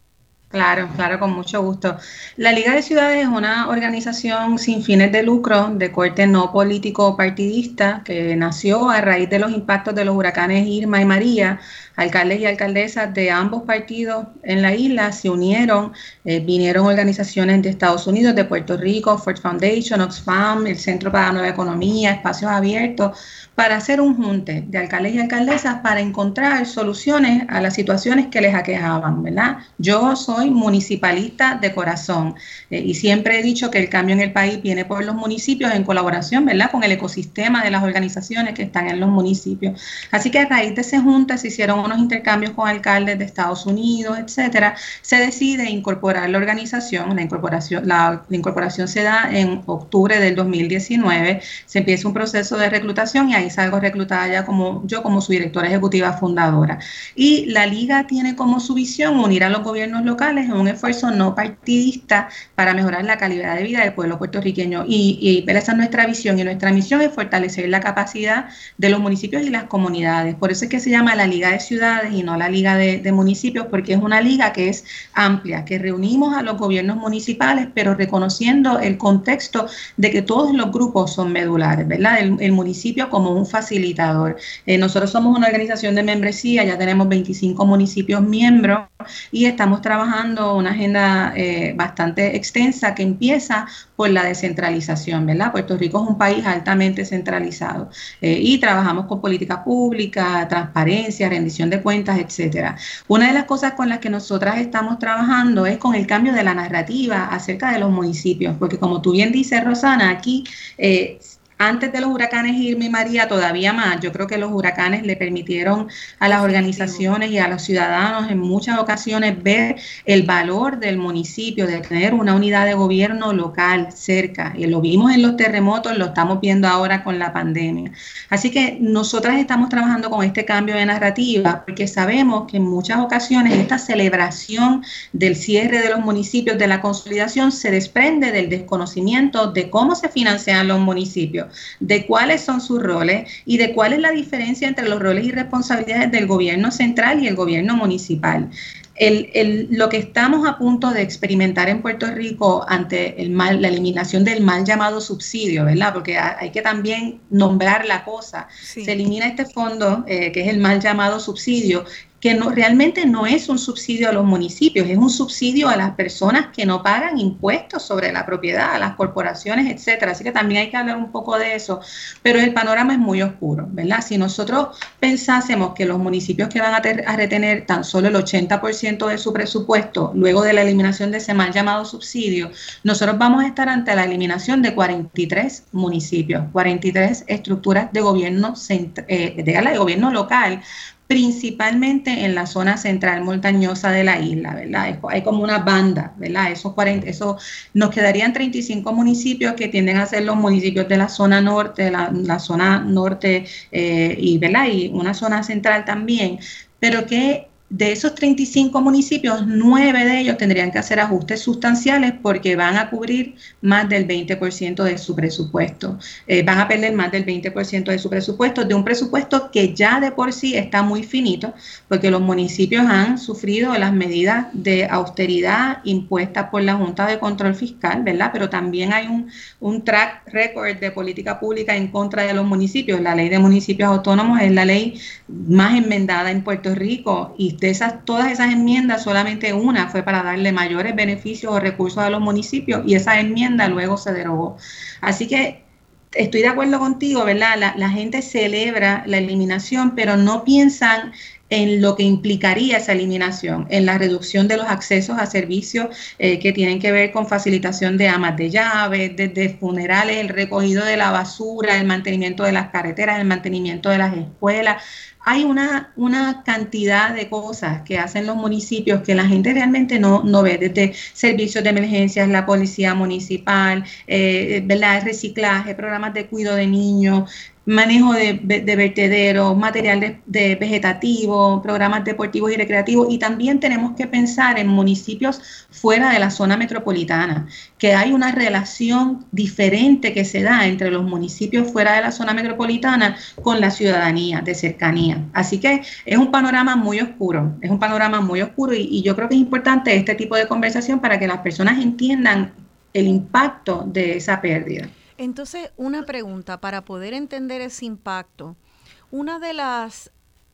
Claro, claro, con mucho gusto. La Liga de Ciudades es una organización sin fines de lucro de corte no político partidista que nació a raíz de los impactos de los huracanes Irma y María alcaldes y alcaldesas de ambos partidos en la isla se unieron, eh, vinieron organizaciones de Estados Unidos, de Puerto Rico, Ford Foundation, Oxfam, el Centro para la Nueva Economía, Espacios Abiertos, para hacer un junte de alcaldes y alcaldesas para encontrar soluciones a las situaciones que les aquejaban, ¿verdad? Yo soy municipalista de corazón eh, y siempre he dicho que el cambio en el país viene por los municipios en colaboración, ¿verdad? Con el ecosistema de las organizaciones que están en los municipios. Así que a raíz de ese junte se hicieron unos intercambios con alcaldes de Estados Unidos, etcétera, se decide incorporar la organización. La incorporación, la, incorporación se da en octubre del 2019. Se empieza un proceso de reclutación y ahí salgo reclutada ya como yo como su directora ejecutiva fundadora. Y la liga tiene como su visión unir a los gobiernos locales en un esfuerzo no partidista para mejorar la calidad de vida del pueblo puertorriqueño. Y, y esa es nuestra visión y nuestra misión es fortalecer la capacidad de los municipios y las comunidades. Por eso es que se llama la Liga de Ciudades ciudades y no la liga de, municipios, porque es una liga que es amplia, que reunimos a los gobiernos municipales, pero reconociendo el contexto de que todos los grupos son medulares, ¿verdad? El, municipio como un facilitador. Eh, nosotros somos una organización de membresía, ya tenemos 25 municipios miembros y estamos trabajando una agenda eh, bastante extensa que empieza por la descentralización, ¿verdad? Puerto Rico es un país altamente centralizado eh, y trabajamos con política pública, transparencia, rendición de cuentas, etcétera. Una de las cosas con las que nosotras estamos trabajando es con el cambio de la narrativa acerca de los municipios, porque como tú bien dices, Rosana, aquí eh, antes de los huracanes Irma y María, todavía más. Yo creo que los huracanes le permitieron a las organizaciones y a los ciudadanos en muchas ocasiones ver el valor del municipio, de tener una unidad de gobierno local cerca. Y lo vimos en los terremotos, lo estamos viendo ahora con la pandemia. Así que nosotras estamos trabajando con este cambio de narrativa porque sabemos que en muchas ocasiones esta celebración del cierre de los municipios, de la consolidación, se desprende del desconocimiento de cómo se financian los municipios de cuáles son sus roles y de cuál es la diferencia entre los roles y responsabilidades del gobierno central y el gobierno municipal. lo que estamos a punto de experimentar en Puerto Rico ante el mal, la eliminación del mal llamado subsidio, ¿verdad? Porque hay que también nombrar la cosa. Se elimina este fondo, eh, que es el mal llamado subsidio, que no, realmente no es un subsidio a los municipios, es un subsidio a las personas que no pagan impuestos sobre la propiedad, a las corporaciones, etcétera. Así que también hay que hablar un poco de eso, pero el panorama es muy oscuro, ¿verdad? Si nosotros pensásemos que los municipios que van a, retener tan solo el 80% de su presupuesto luego de la eliminación de ese mal llamado subsidio, nosotros vamos a estar ante la eliminación de 43 municipios, 43 estructuras de gobierno, eh, de gobierno local principalmente en la zona central montañosa de la isla, ¿verdad? Hay como una banda, ¿verdad? Esos 40, eso, nos quedarían 35 municipios que tienden a ser los municipios de la zona norte, la, la zona norte eh, y, ¿verdad? Y una zona central también, pero que de esos 35 municipios, nueve de ellos tendrían que hacer ajustes sustanciales porque van a cubrir más del 20% de su presupuesto. Eh, van a perder más del 20% de su presupuesto, de un presupuesto que ya de por sí está muy finito, porque los municipios han sufrido las medidas de austeridad impuestas por la Junta de Control Fiscal, ¿verdad? Pero también hay un, un track record de política pública en contra de los municipios. La ley de municipios autónomos es la ley más enmendada en Puerto Rico y de esas, todas esas enmiendas, solamente una fue para darle mayores beneficios o recursos a los municipios y esa enmienda luego se derogó. Así que estoy de acuerdo contigo, ¿verdad? La, gente celebra la eliminación, pero no piensan en lo que implicaría esa eliminación, en la reducción de los accesos a servicios eh, que tienen que ver con facilitación de amas de llave, desde funerales, el recogido de la basura, el mantenimiento de las carreteras, el mantenimiento de las escuelas hay una, una cantidad de cosas que hacen los municipios que la gente realmente no, no ve, desde servicios de emergencias, la policía municipal, eh, ¿verdad? reciclaje, programas de cuidado de niños, manejo de, de vertederos, material de, vegetativo, programas deportivos y recreativos. Y también tenemos que pensar en municipios fuera de la zona metropolitana, que hay una relación diferente que se da entre los municipios fuera de la zona metropolitana con la ciudadanía de cercanía. Así que es un panorama muy oscuro, es un panorama muy oscuro y yo creo que es importante este tipo de conversación para que las personas entiendan el impacto de esa pérdida. Entonces, una pregunta para poder entender ese impacto. Una de las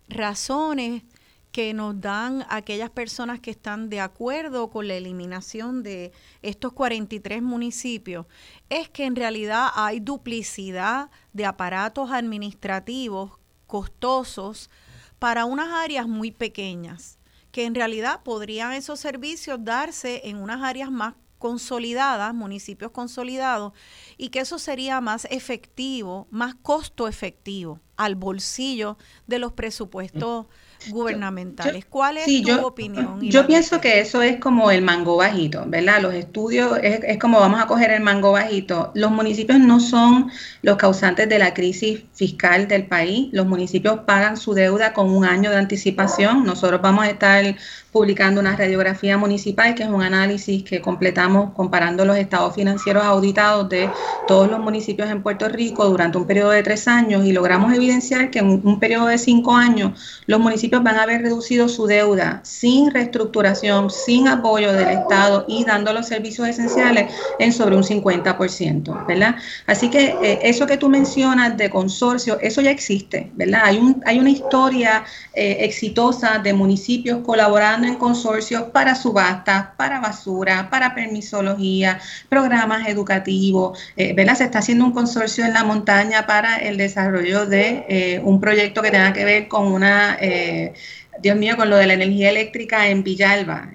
razones que nos dan aquellas personas que están de acuerdo con la eliminación de estos 43 municipios es que en realidad hay duplicidad de aparatos administrativos costosos para unas áreas muy pequeñas, que en realidad podrían esos servicios darse en unas áreas más consolidadas, municipios consolidados, y que eso sería más efectivo, más costo efectivo al bolsillo de los presupuestos gubernamentales. ¿Cuál es tu opinión? Yo pienso que eso es como el mango bajito, ¿verdad? Los estudios es, es, como vamos a coger el mango bajito. Los municipios no son los causantes de la crisis fiscal del país. Los municipios pagan su deuda con un año de anticipación. Nosotros vamos a estar publicando una radiografía municipal, que es un análisis que completamos comparando los estados financieros auditados de todos los municipios en Puerto Rico durante un periodo de tres años y logramos evidenciar que en un, periodo de cinco años los municipios van a haber reducido su deuda sin reestructuración, sin apoyo del Estado y dando los servicios esenciales en sobre un 50%, ¿verdad? Así que eh, eso que tú mencionas de consorcio, eso ya existe, ¿verdad? Hay, un, hay una historia eh, exitosa de municipios colaborando en consorcios para subastas, para basura, para permisología, programas educativos. Eh, ¿verdad? Se está haciendo un consorcio en la montaña para el desarrollo de eh, un proyecto que tenga que ver con una... Eh, Dios mío, con lo de la energía eléctrica en Villalba.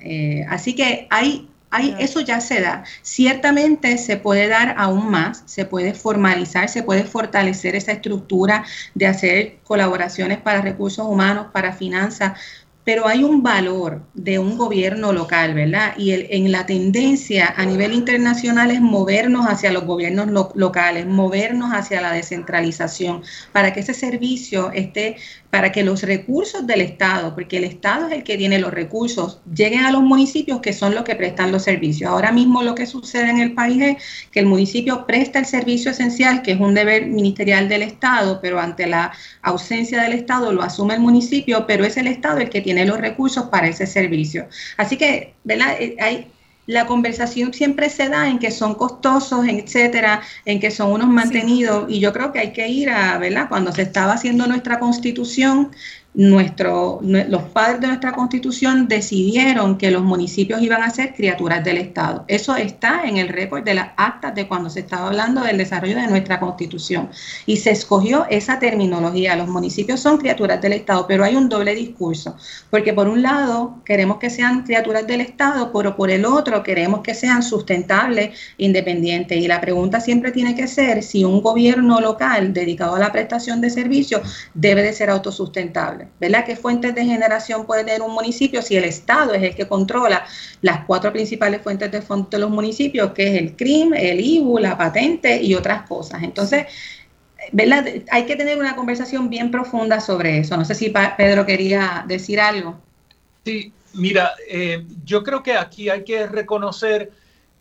así que hay hay, eso ya se da. Ciertamente se puede dar aún más, se puede formalizar, se puede fortalecer esa estructura de hacer colaboraciones para recursos humanos, para finanzas, pero hay un valor de un gobierno local, ¿verdad? Y el, en la tendencia a nivel internacional es movernos hacia los gobiernos locales, movernos hacia la descentralización, para que ese servicio esté para que los recursos del Estado, porque el Estado es el que tiene los recursos, lleguen a los municipios que son los que prestan los servicios. Ahora mismo lo que sucede en el país es que el municipio presta el servicio esencial, que es un deber ministerial del Estado, pero ante la ausencia del Estado lo asume el municipio, pero es el Estado el que tiene los recursos para ese servicio. Así que, ¿verdad? Eh, hay, la conversación siempre se da en que son costosos, etcétera, en que son unos mantenidos, y yo creo que hay que ir a, ¿verdad? Cuando se estaba haciendo nuestra constitución, nuestro, los padres de nuestra constitución decidieron que los municipios iban a ser criaturas del Estado. Eso está en el récord de las actas de cuando se estaba hablando del desarrollo de nuestra constitución. Y se escogió esa terminología. Los municipios son criaturas del Estado, pero hay un doble discurso. Porque por un lado queremos que sean criaturas del Estado, pero por el otro queremos que sean sustentables, independientes. Y la pregunta siempre tiene que ser si un gobierno local dedicado a la prestación de servicios debe de ser autosustentable. ¿Verdad? ¿Qué fuentes de generación puede tener un municipio si el Estado es el que controla las cuatro principales fuentes de fondos de los municipios, que es el CRIM, el IBU, la patente y otras cosas? Entonces, ¿verdad? Hay que tener una conversación bien profunda sobre eso. No sé si Pedro quería decir algo. Sí, mira, eh, yo creo que aquí hay que reconocer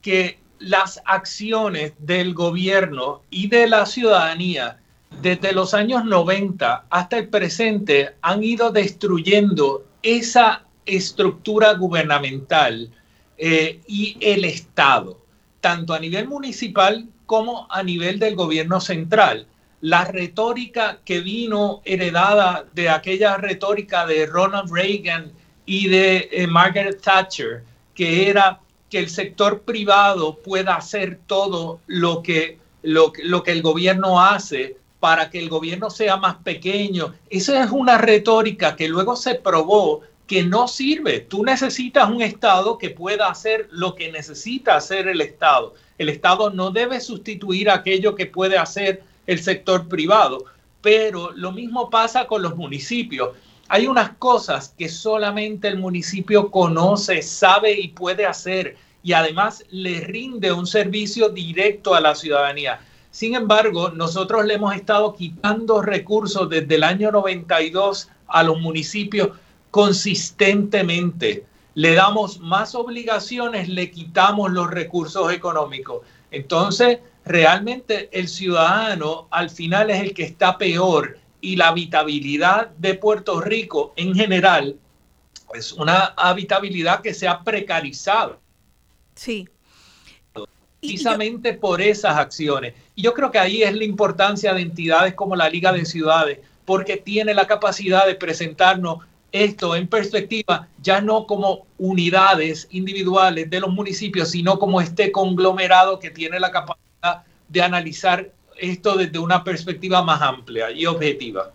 que las acciones del gobierno y de la ciudadanía desde los años 90 hasta el presente han ido destruyendo esa estructura gubernamental eh, y el Estado, tanto a nivel municipal como a nivel del gobierno central. La retórica que vino heredada de aquella retórica de Ronald Reagan y de eh, Margaret Thatcher, que era que el sector privado pueda hacer todo lo que, lo, lo que el gobierno hace para que el gobierno sea más pequeño. Esa es una retórica que luego se probó que no sirve. Tú necesitas un Estado que pueda hacer lo que necesita hacer el Estado. El Estado no debe sustituir aquello que puede hacer el sector privado. Pero lo mismo pasa con los municipios. Hay unas cosas que solamente el municipio conoce, sabe y puede hacer y además le rinde un servicio directo a la ciudadanía. Sin embargo, nosotros le hemos estado quitando recursos desde el año 92 a los municipios consistentemente. Le damos más obligaciones, le quitamos los recursos económicos. Entonces, realmente el ciudadano al final es el que está peor y la habitabilidad de Puerto Rico en general es una habitabilidad que se ha precarizado. Sí precisamente por esas acciones. Y yo creo que ahí es la importancia de entidades como la Liga de Ciudades, porque tiene la capacidad de presentarnos esto en perspectiva, ya no como unidades individuales de los municipios, sino como este conglomerado que tiene la capacidad de analizar esto desde una perspectiva más amplia y objetiva.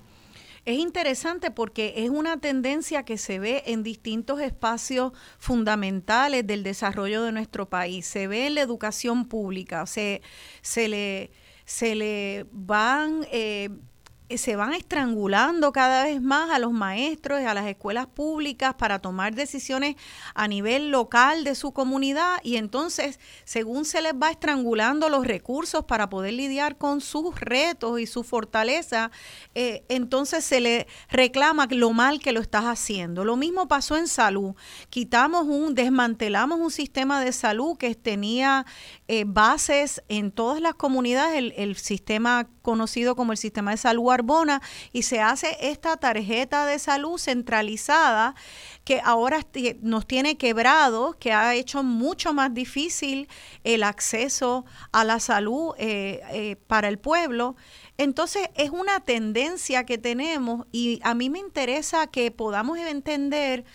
Es interesante porque es una tendencia que se ve en distintos espacios fundamentales del desarrollo de nuestro país. Se ve en la educación pública, se, se, le, se le van eh, se van estrangulando cada vez más a los maestros y a las escuelas públicas para tomar decisiones a nivel local de su comunidad y entonces según se les va estrangulando los recursos para poder lidiar con sus retos y su fortaleza, eh, entonces se le reclama lo mal que lo estás haciendo. Lo mismo pasó en salud. Quitamos un, desmantelamos un sistema de salud que tenía eh, bases en todas las comunidades, el, sistema conocido como el sistema de salud Arbona y se hace esta tarjeta de salud centralizada que ahora nos tiene quebrados, que ha hecho mucho más difícil el acceso a la salud eh, eh, para el pueblo. Entonces es una tendencia que tenemos y a mí me interesa que podamos entender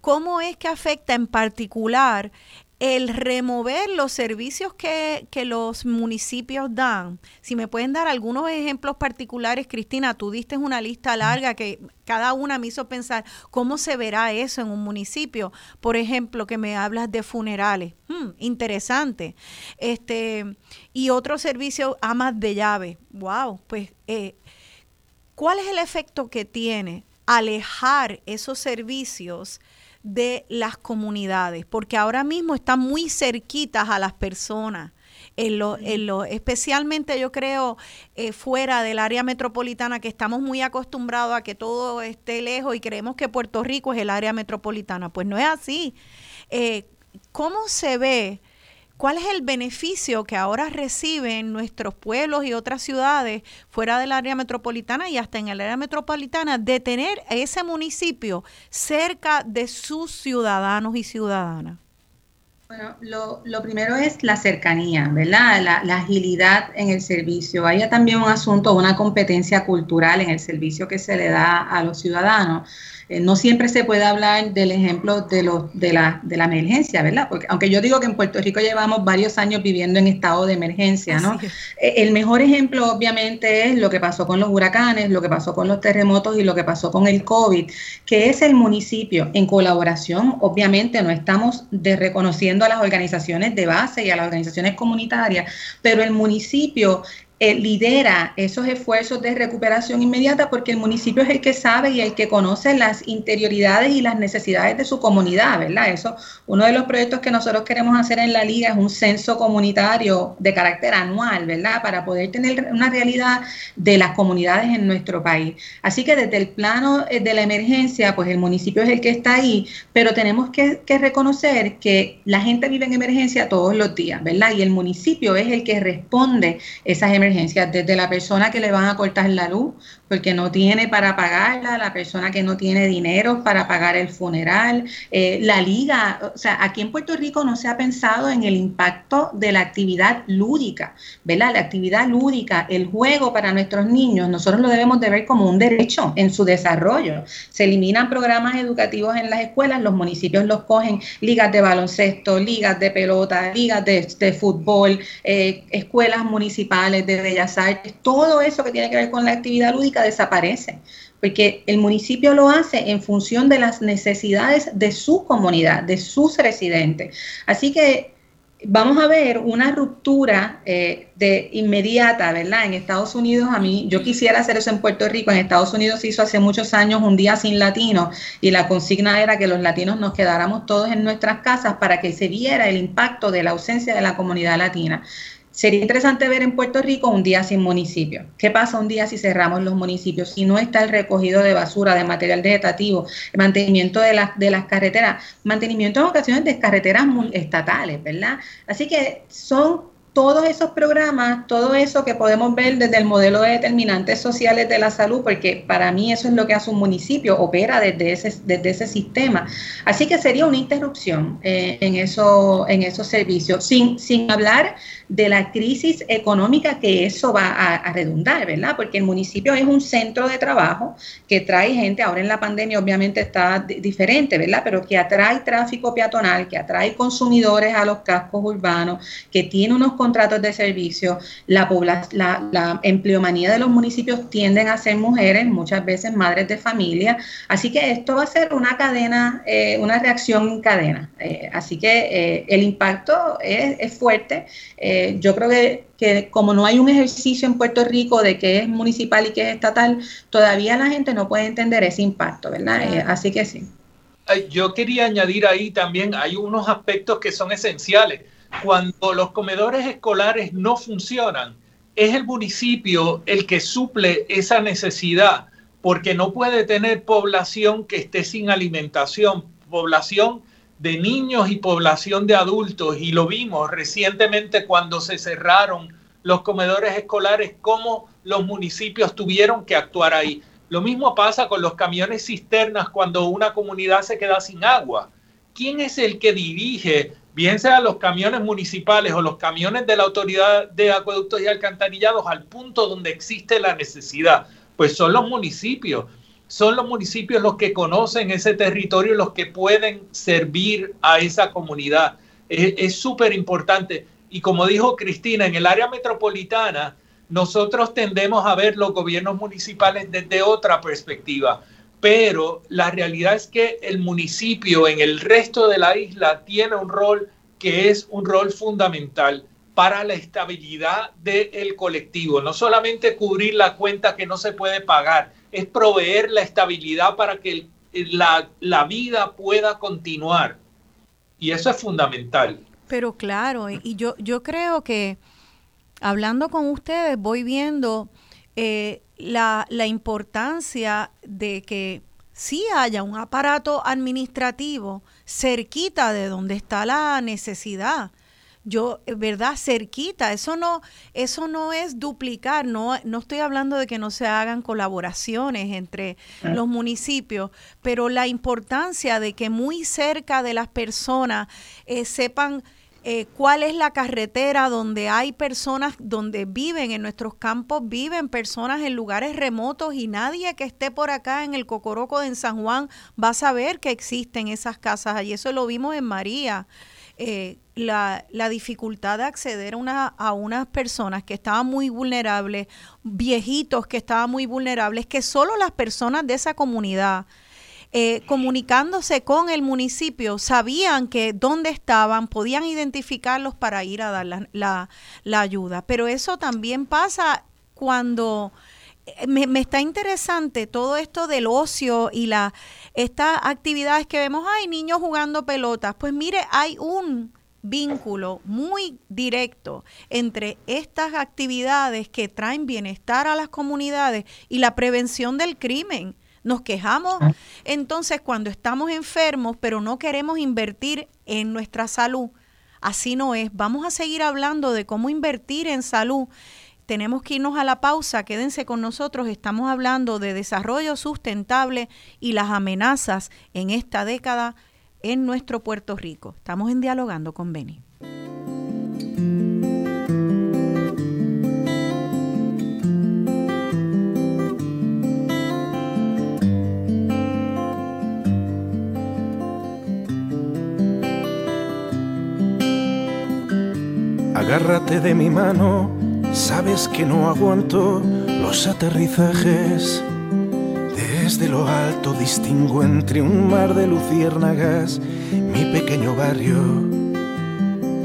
cómo es que afecta en particular el remover los servicios que, los municipios dan. Si me pueden dar algunos ejemplos particulares, Cristina, tú diste una lista larga que cada una me hizo pensar cómo se verá eso en un municipio. Por ejemplo, que me hablas de funerales. Hmm, interesante. Este, y otro servicio, amas de llave. Wow, pues, eh, ¿cuál es el efecto que tiene alejar esos servicios? De las comunidades, porque ahora mismo están muy cerquitas a las personas. En lo, en lo, especialmente yo creo eh, fuera del área metropolitana, que estamos muy acostumbrados a que todo esté lejos y creemos que Puerto Rico es el área metropolitana. Pues no es así. Eh, ¿Cómo se ve ¿Cuál es el beneficio que ahora reciben nuestros pueblos y otras ciudades fuera del área metropolitana y hasta en el área metropolitana de tener ese municipio cerca de sus ciudadanos y ciudadanas? Bueno, lo, primero es la cercanía, ¿verdad? La, la, agilidad en el servicio. Hay también un asunto, una competencia cultural en el servicio que se le da a los ciudadanos. Eh, no siempre se puede hablar del ejemplo de, los, de, la, de la emergencia, ¿verdad? Porque aunque yo digo que en Puerto Rico llevamos varios años viviendo en estado de emergencia, ¿no? Eh, el mejor ejemplo obviamente es lo que pasó con los huracanes, lo que pasó con los terremotos y lo que pasó con el COVID, que es el municipio en colaboración, obviamente no estamos de reconociendo a las organizaciones de base y a las organizaciones comunitarias, pero el municipio eh, lidera esos esfuerzos de recuperación inmediata porque el municipio es el que sabe y el que conoce las interioridades y las necesidades de su comunidad, ¿verdad? Eso, uno de los proyectos que nosotros queremos hacer en la liga es un censo comunitario de carácter anual, ¿verdad? Para poder tener una realidad de las comunidades en nuestro país. Así que desde el plano eh, de la emergencia, pues el municipio es el que está ahí, pero tenemos que, que reconocer que la gente vive en emergencia todos los días, ¿verdad? Y el municipio es el que responde esas emergencias desde la persona que le van a cortar la luz porque no tiene para pagarla, la persona que no tiene dinero para pagar el funeral, eh, la liga, o sea, aquí en Puerto Rico no se ha pensado en el impacto de la actividad lúdica, ¿verdad? La actividad lúdica, el juego para nuestros niños, nosotros lo debemos de ver como un derecho en su desarrollo. Se eliminan programas educativos en las escuelas, los municipios los cogen, ligas de baloncesto, ligas de pelota, ligas de, fútbol, eh, escuelas municipales de bellas artes, todo eso que tiene que ver con la actividad lúdica desaparece, porque el municipio lo hace en función de las necesidades de su comunidad, de sus residentes. Así que vamos a ver una ruptura eh, de inmediata, ¿verdad? En Estados Unidos, a mí, yo quisiera hacer eso en Puerto Rico, en Estados Unidos se hizo hace muchos años un día sin latinos y la consigna era que los latinos nos quedáramos todos en nuestras casas para que se viera el impacto de la ausencia de la comunidad latina. Sería interesante ver en Puerto Rico un día sin municipio. ¿Qué pasa un día si cerramos los municipios? Si no está el recogido de basura, de material vegetativo, el mantenimiento de, las de las carreteras, mantenimiento en ocasiones de carreteras estatales, ¿verdad? Así que son todos esos programas, todo eso que podemos ver desde el modelo de determinantes sociales de la salud, porque para mí eso es lo que hace un municipio, opera desde ese, desde ese sistema. Así que sería una interrupción eh, en, eso, en esos servicios, sin, sin hablar de la crisis económica que eso va a, redundar, ¿verdad? Porque el municipio es un centro de trabajo que trae gente, ahora en la pandemia obviamente está diferente, ¿verdad? Pero que atrae tráfico peatonal, que atrae consumidores a los cascos urbanos, que tiene unos contratos de servicio, la, la, la empleomanía de los municipios tienden a ser mujeres, muchas veces madres de familia, así que esto va a ser una cadena, eh, una reacción en cadena, eh, así que eh, el impacto es, es fuerte. Eh, yo creo que, como no hay un ejercicio en Puerto Rico de que es municipal y que es estatal, todavía la gente no puede entender ese impacto, ¿verdad? Eh, así que sí. Yo quería añadir ahí también, hay unos aspectos que son esenciales. Cuando los comedores escolares no funcionan, es el municipio el que suple esa necesidad, porque no puede tener población que esté sin alimentación, población de niños y población de adultos y lo vimos recientemente cuando se cerraron los comedores escolares, cómo los municipios tuvieron que actuar ahí. Lo mismo pasa con los camiones cisternas cuando una comunidad se queda sin agua. ¿Quién es el que dirige, bien sea los camiones municipales o los camiones de la autoridad de acueductos y alcantarillados al punto donde existe la necesidad? Pues son los municipios son los municipios los que conocen ese territorio, los que pueden servir a esa comunidad. Es súper importante. Y como dijo Cristina, en el área metropolitana, nosotros tendemos a ver los gobiernos municipales desde otra perspectiva, pero la realidad es que el municipio en el resto de la isla tiene un rol que es un rol fundamental para la estabilidad del colectivo, no solamente cubrir la cuenta que no se puede pagar, es proveer la estabilidad para que la, la vida pueda continuar. Y eso es fundamental. Pero claro, y yo, yo creo que hablando con ustedes voy viendo eh, la, la importancia de que sí haya un aparato administrativo cerquita de donde está la necesidad yo, eh, ¿verdad? Cerquita. Eso no, eso no es duplicar, no, no estoy hablando de que no se hagan colaboraciones entre los municipios, pero la importancia de que muy cerca de las personas eh, sepan eh, cuál es la carretera donde hay personas, donde viven en nuestros campos, viven personas en lugares remotos y nadie que esté por acá en el Cocoroco de San Juan va a saber que existen esas casas allí. Eso lo vimos en María. Eh, la, la, dificultad de acceder una, a unas personas que estaban muy vulnerables, viejitos que estaban muy vulnerables, que solo las personas de esa comunidad eh, comunicándose con el municipio, sabían que dónde estaban, podían identificarlos para ir a dar la, la, ayuda. Pero eso también pasa cuando eh, me, me, está interesante todo esto del ocio y la estas actividades que vemos, hay niños jugando pelotas. Pues mire, hay un vínculo muy directo entre estas actividades que traen bienestar a las comunidades y la prevención del crimen. Nos quejamos entonces cuando estamos enfermos, pero no queremos invertir en nuestra salud. Así no es. Vamos a seguir hablando de cómo invertir en salud. Tenemos que irnos a la pausa. Quédense con nosotros. Estamos hablando de desarrollo sustentable y las amenazas en esta década en nuestro Puerto Rico. Estamos en dialogando con Beni. Agárrate de mi mano, sabes que no aguanto los aterrizajes. Desde lo alto distingo entre un mar de luciérnagas mi pequeño barrio.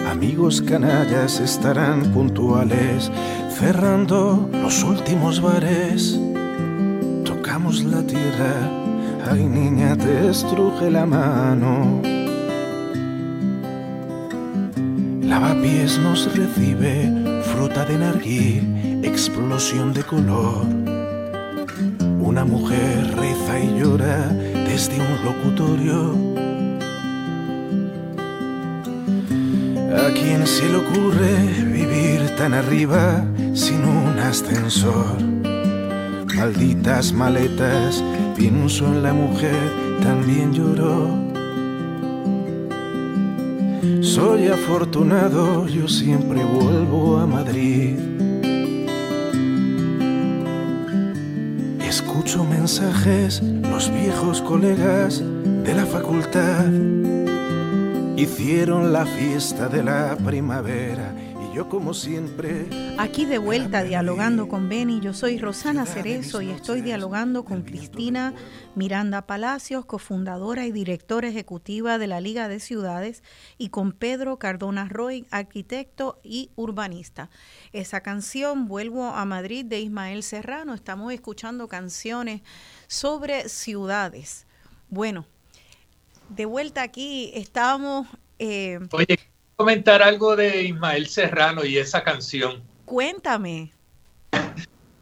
Amigos canallas estarán puntuales, cerrando los últimos bares. Tocamos la tierra, ay niña, te estruje la mano. Lavapiés nos recibe, fruta de narguil, explosión de color. Una mujer reza y llora desde un locutorio. ¿A quién se le ocurre vivir tan arriba sin un ascensor? Malditas maletas, pienso en la mujer, también lloró. Soy afortunado, yo siempre vuelvo a Madrid. Escucho mensajes, los viejos colegas de la facultad hicieron la fiesta de la primavera yo como siempre. Aquí de vuelta dialogando con Beni, yo soy Rosana Cerezo y estoy dialogando con Cristina Miranda Palacios, cofundadora y directora ejecutiva de la Liga de Ciudades, y con Pedro Cardona Roy, arquitecto y urbanista. Esa canción, Vuelvo a Madrid, de Ismael Serrano, estamos escuchando canciones sobre ciudades. Bueno, de vuelta aquí, estábamos... Eh, Oye, comentar algo de Ismael Serrano y esa canción. Cuéntame.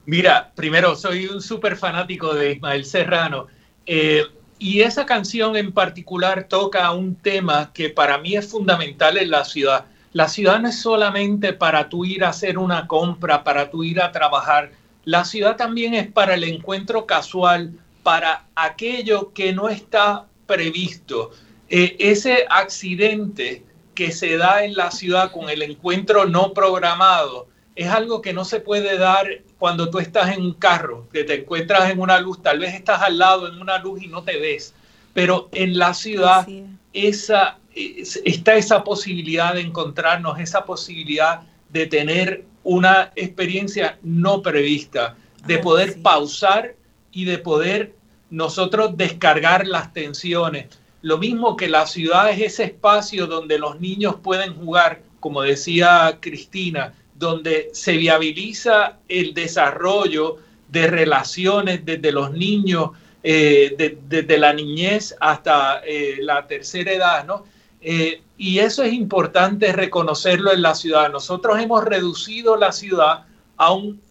Mira, primero, soy un súper fanático de Ismael Serrano. Eh, y esa canción en particular toca un tema que para mí es fundamental en la ciudad. La ciudad no es solamente para tú ir a hacer una compra, para tú ir a trabajar. La ciudad también es para el encuentro casual, para aquello que no está previsto. Eh, ese accidente que se da en la ciudad con el encuentro no programado es algo que no se puede dar cuando tú estás en un carro, que te encuentras en una luz, tal vez estás al lado en una luz y no te ves, pero en la ciudad esa, está esa posibilidad de encontrarnos, esa posibilidad de tener una experiencia no prevista, de poder pausar y de poder nosotros descargar las tensiones. Lo mismo que la ciudad es ese espacio donde los niños pueden jugar, como decía Cristina, donde se viabiliza el desarrollo de relaciones desde los niños, eh, desde la niñez hasta eh, la tercera edad, ¿no? Eh, y eso es importante reconocerlo en la ciudad. Nosotros hemos reducido la ciudad a, un,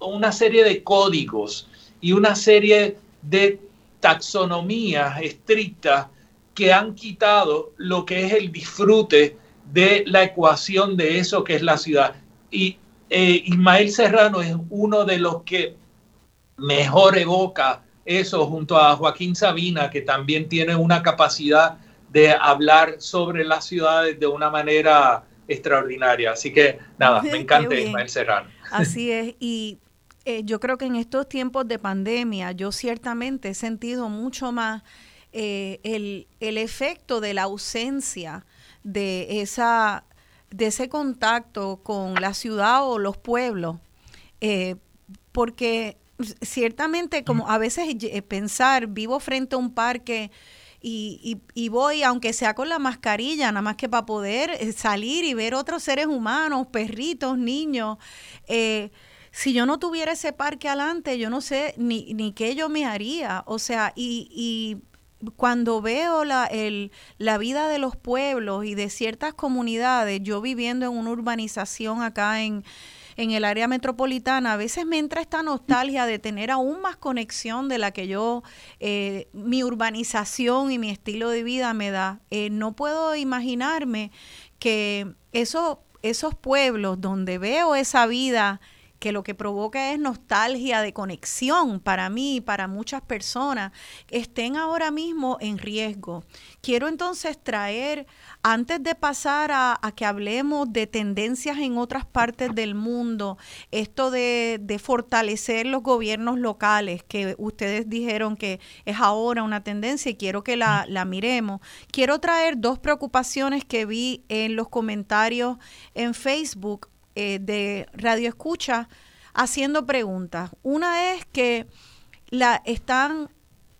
a una serie de códigos y una serie de taxonomías estrictas que han quitado lo que es el disfrute de la ecuación de eso que es la ciudad. Y eh, Ismael Serrano es uno de los que mejor evoca eso junto a Joaquín Sabina, que también tiene una capacidad de hablar sobre las ciudades de una manera extraordinaria. Así que nada, me encanta Ismael Serrano. Así es, y eh, yo creo que en estos tiempos de pandemia yo ciertamente he sentido mucho más eh, el, efecto de la ausencia de, esa, de ese contacto con la ciudad o los pueblos, eh, porque ciertamente como a veces pensar, vivo frente a un parque, y, y, voy, aunque sea con la mascarilla, nada más que para poder salir y ver otros seres humanos, perritos, niños. Eh, si yo no tuviera ese parque adelante, yo no sé ni, ni qué yo me haría. O sea, y, y cuando veo la, el, la vida de los pueblos y de ciertas comunidades, yo viviendo en una urbanización acá en, en el área metropolitana, a veces me entra esta nostalgia de tener aún más conexión de la que yo, eh, mi urbanización y mi estilo de vida me da. Eh, no puedo imaginarme que eso, esos pueblos donde veo esa vida, que lo que provoca es nostalgia de conexión para mí y para muchas personas, estén ahora mismo en riesgo. Quiero entonces traer, antes de pasar a, que hablemos de tendencias en otras partes del mundo, esto de, fortalecer los gobiernos locales, que ustedes dijeron que es ahora una tendencia y quiero que la, la miremos, quiero traer dos preocupaciones que vi en los comentarios en Facebook eh, de Radio Escucha haciendo preguntas. Una es que la, están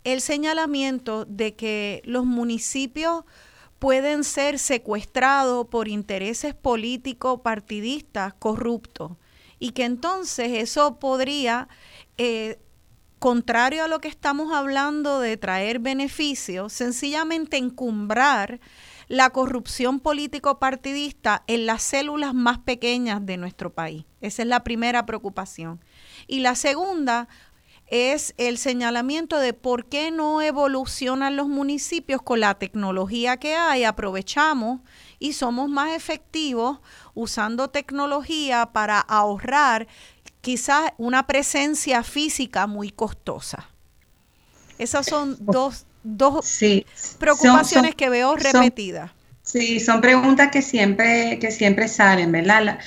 el señalamiento de que los municipios pueden ser secuestrados por intereses políticos partidistas corruptos y que entonces eso podría, eh, contrario a lo que estamos hablando de traer beneficios, sencillamente encumbrar la corrupción político-partidista en las células más pequeñas de nuestro país. Esa es la primera preocupación. Y la segunda es el señalamiento de por qué no evolucionan los municipios con la tecnología que hay, aprovechamos y somos más efectivos usando tecnología para ahorrar quizás una presencia física muy costosa. Esas son dos dos preocupaciones que veo repetidas. sí, son preguntas que siempre, que siempre salen, ¿verdad?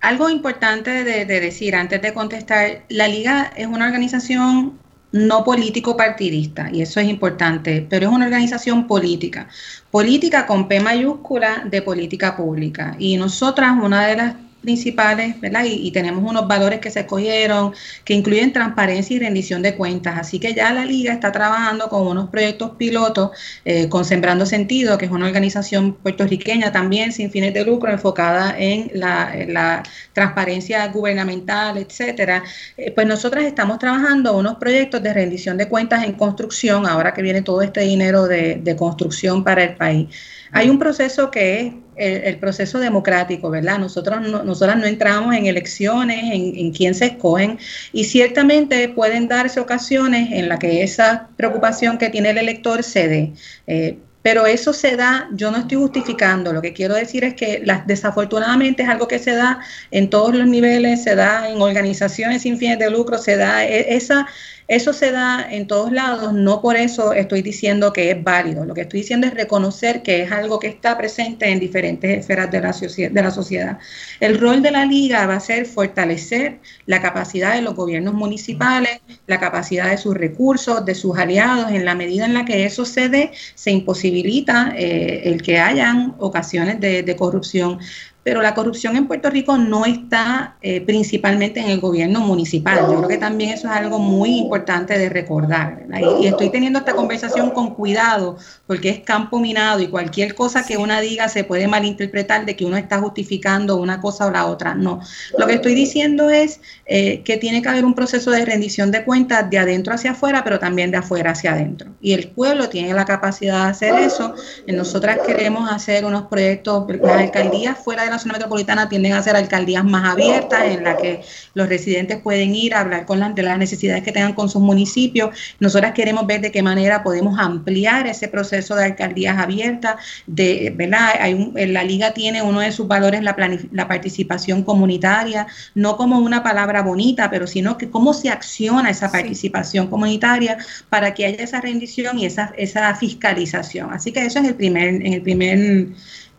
algo importante de, decir antes de contestar, la Liga es una organización no político partidista, y eso es importante, pero es una organización política. Política con P mayúscula de política pública. Y nosotras, una de las principales, ¿verdad? Y, tenemos unos valores que se escogieron, que incluyen transparencia y rendición de cuentas. Así que ya la liga está trabajando con unos proyectos pilotos, eh, con Sembrando Sentido, que es una organización puertorriqueña también sin fines de lucro, enfocada en la, transparencia gubernamental, etcétera. Eh, pues nosotras estamos trabajando unos proyectos de rendición de cuentas en construcción, ahora que viene todo este dinero de construcción para el país. Hay un proceso que es el, proceso democrático, ¿verdad? Nosotros no, nosotras no entramos en elecciones, en, quién se escogen, y ciertamente pueden darse ocasiones en las que esa preocupación que tiene el elector se dé. Eh, pero eso se da, yo no estoy justificando, lo que quiero decir es que las, desafortunadamente es algo que se da en todos los niveles, se da en organizaciones sin fines de lucro, se da e, esa, eso se da en todos lados, no por eso estoy diciendo que es válido. Lo que estoy diciendo es reconocer que es algo que está presente en diferentes esferas de la, de la sociedad. El rol de la liga va a ser fortalecer la capacidad de los gobiernos municipales, la capacidad de sus recursos, de sus aliados. En la medida en la que eso se dé, se imposibilita eh, el que hayan ocasiones de, de corrupción pero la corrupción en Puerto Rico no está eh, principalmente en el gobierno municipal. Yo creo que también eso es algo muy importante de recordar. Y, estoy teniendo esta conversación con cuidado porque es campo minado y cualquier cosa que una diga se puede malinterpretar de que uno está justificando una cosa o la otra. No, lo que estoy diciendo es eh, que tiene que haber un proceso de rendición de cuentas de adentro hacia afuera, pero también de afuera hacia adentro. Y el pueblo tiene la capacidad de hacer eso. Nosotras queremos hacer unos proyectos, las alcaldías fuera de la zona metropolitana tienden a ser alcaldías más abiertas, en las que los residentes pueden ir a hablar con las, de las necesidades que tengan con sus municipios. Nosotras queremos ver de qué manera podemos ampliar ese proceso de alcaldías abiertas. De, ¿verdad? Hay la liga tiene uno de sus valores la, la participación comunitaria, no como una palabra bonita, pero sino que cómo se acciona esa participación comunitaria para que haya esa rendición y esa, esa fiscalización. Así que eso es el primer, en el primer,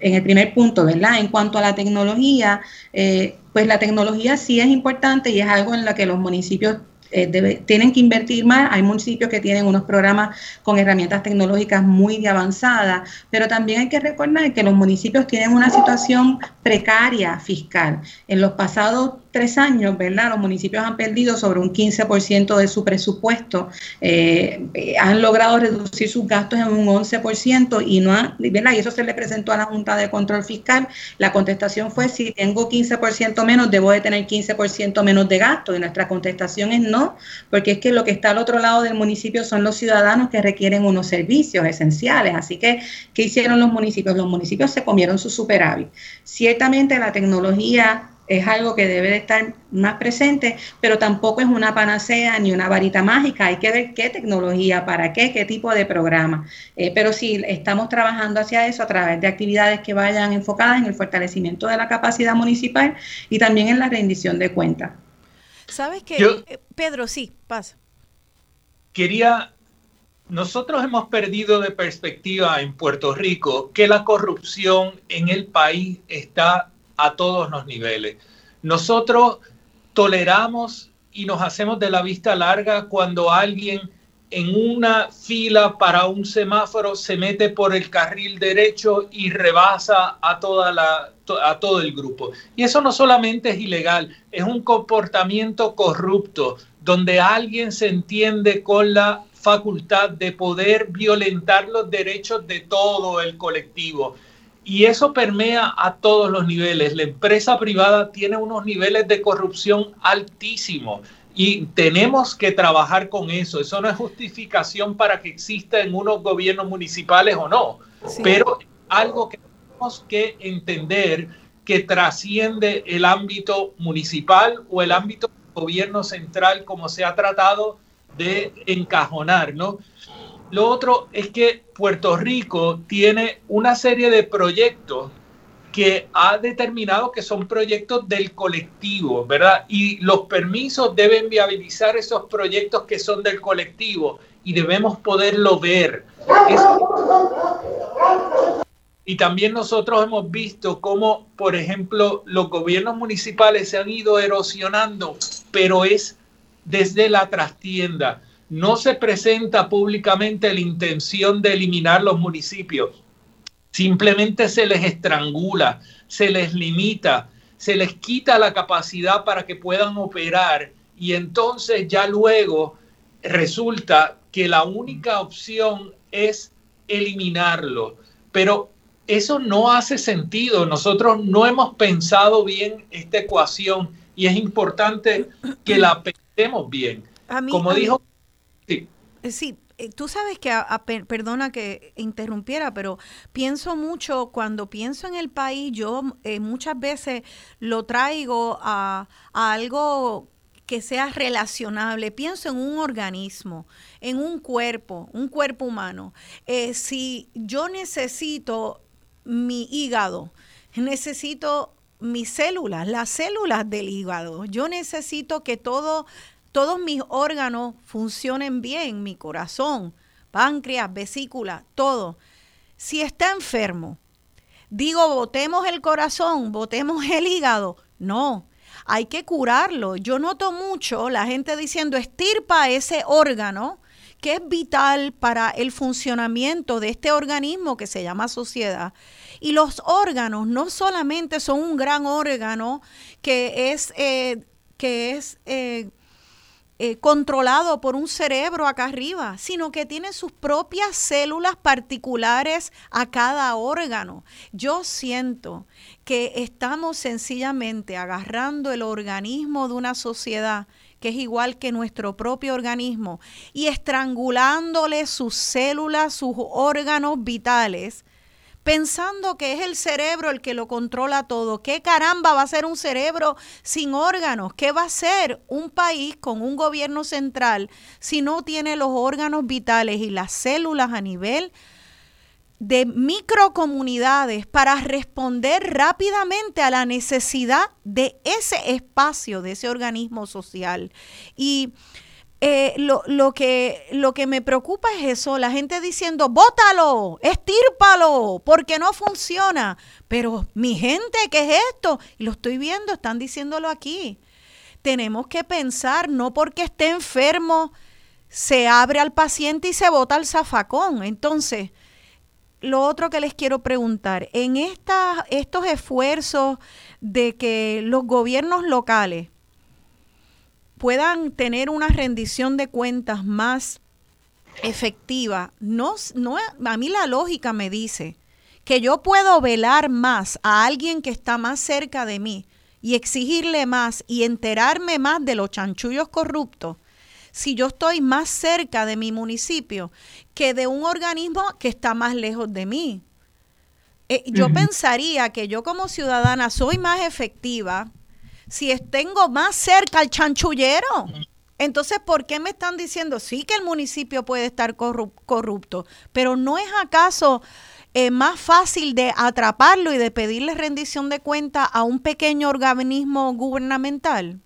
en el primer punto, ¿verdad? En cuanto a la tecnología, eh, pues la tecnología sí es importante y es algo en lo que los municipios eh, tienen que invertir más. Hay municipios que tienen unos programas con herramientas tecnológicas muy avanzadas, pero también hay que recordar que los municipios tienen una situación precaria fiscal. En los pasados tres años, ¿verdad? Los municipios han perdido sobre un 15% de su presupuesto, eh, han logrado reducir sus gastos en un 11% y no han, ¿verdad? Y eso se le presentó a la Junta de Control Fiscal. La contestación fue, si tengo 15% menos, debo de tener 15% menos de gasto. Y nuestra contestación es no, porque es que lo que está al otro lado del municipio son los ciudadanos que requieren unos servicios esenciales. Así que, ¿qué hicieron los municipios? Los municipios se comieron su superávit. Ciertamente la tecnología es algo que debe de estar más presente, pero tampoco es una panacea ni una varita mágica. Hay que ver qué tecnología, para qué, qué tipo de programa. Eh, pero sí, estamos trabajando hacia eso a través de actividades que vayan enfocadas en el fortalecimiento de la capacidad municipal y también en la rendición de cuentas. ¿Sabes qué? Eh, Pedro, sí, pasa. Quería nosotros hemos perdido de perspectiva en Puerto Rico que la corrupción en el país está a todos los niveles. Nosotros toleramos y nos hacemos de la vista larga cuando alguien en una fila para un semáforo se mete por el carril derecho y rebasa a, toda la, a todo el grupo. Y eso no solamente es ilegal, es un comportamiento corrupto donde alguien se entiende con la facultad de poder violentar los derechos de todo el colectivo. Y eso permea a todos los niveles. La empresa privada tiene unos niveles de corrupción altísimos y tenemos que trabajar con eso. Eso no es justificación para que exista en unos gobiernos municipales o no, pero algo que tenemos que entender que trasciende el ámbito municipal o el ámbito del gobierno central como se ha tratado de encajonar, ¿no? Lo otro es que Puerto Rico tiene una serie de proyectos que ha determinado que son proyectos del colectivo, ¿verdad? Y los permisos deben viabilizar esos proyectos que son del colectivo y debemos poderlo ver. Y también nosotros hemos visto cómo, por ejemplo, los gobiernos municipales se han ido erosionando, pero es desde la trastienda no se presenta públicamente la intención de eliminar los municipios. Simplemente se les estrangula, se les limita, se les quita la capacidad para que puedan operar y entonces ya luego resulta que la única opción es eliminarlo. Pero eso no hace sentido. Nosotros no hemos pensado bien esta ecuación y es importante que la pensemos bien. Como dijo Sí. Eh, sí, eh, tú sabes que, perdona que interrumpiera, pero pienso mucho, cuando pienso en el país, yo eh, muchas veces lo traigo a, algo que sea relacionable. Pienso en un organismo, en un cuerpo, un cuerpo humano. si yo necesito mi hígado, necesito mis células, las células del hígado. Yo necesito que todo todos mis órganos funcionen bien, mi corazón, páncreas, vesícula, todo. Si está enfermo, digo, botemos el corazón, botemos el hígado. No, hay que curarlo. Yo noto mucho la gente diciendo, estirpa ese órgano que es vital para el funcionamiento de este organismo que se llama sociedad. Y los órganos no solamente son un gran órgano que es, eh, que es eh, eh, controlado por un cerebro acá arriba, sino que tiene sus propias células particulares a cada órgano. Yo siento que estamos sencillamente agarrando el organismo de una sociedad que es igual que nuestro propio organismo, y estrangulándole sus células, sus órganos vitales, pensando que es el cerebro el que lo controla todo. ¿Qué caramba va a ser un cerebro sin órganos? ¿Qué va a ser un país con un gobierno central si no tiene los órganos vitales y las células a nivel de microcomunidades para responder rápidamente a la necesidad de ese espacio, de ese organismo social? Y eh, lo, lo, que, lo que me preocupa es eso, la gente diciendo, bótalo, estírpalo, porque no funciona. Pero mi gente, ¿qué es esto? Y lo estoy viendo, están diciéndolo aquí. Tenemos que pensar, no porque esté enfermo, se abre al paciente y se bota al zafacón. Entonces, lo otro que les quiero preguntar, en esta, estos esfuerzos de que los gobiernos locales puedan tener una rendición de cuentas más efectiva, no, no, a mí la lógica me dice que yo puedo velar más a alguien que está más cerca de mí y exigirle más y enterarme más de los chanchullos corruptos si yo estoy más cerca de mi municipio que de un organismo que está más lejos de mí. Eh, yo pensaría que yo como ciudadana soy más efectiva si tengo más cerca al chanchullero. Entonces, ¿por qué me están diciendo, sí que el municipio puede estar corrupto, pero no es acaso eh, más fácil de atraparlo y de pedirle rendición de cuenta a un pequeño organismo gubernamental?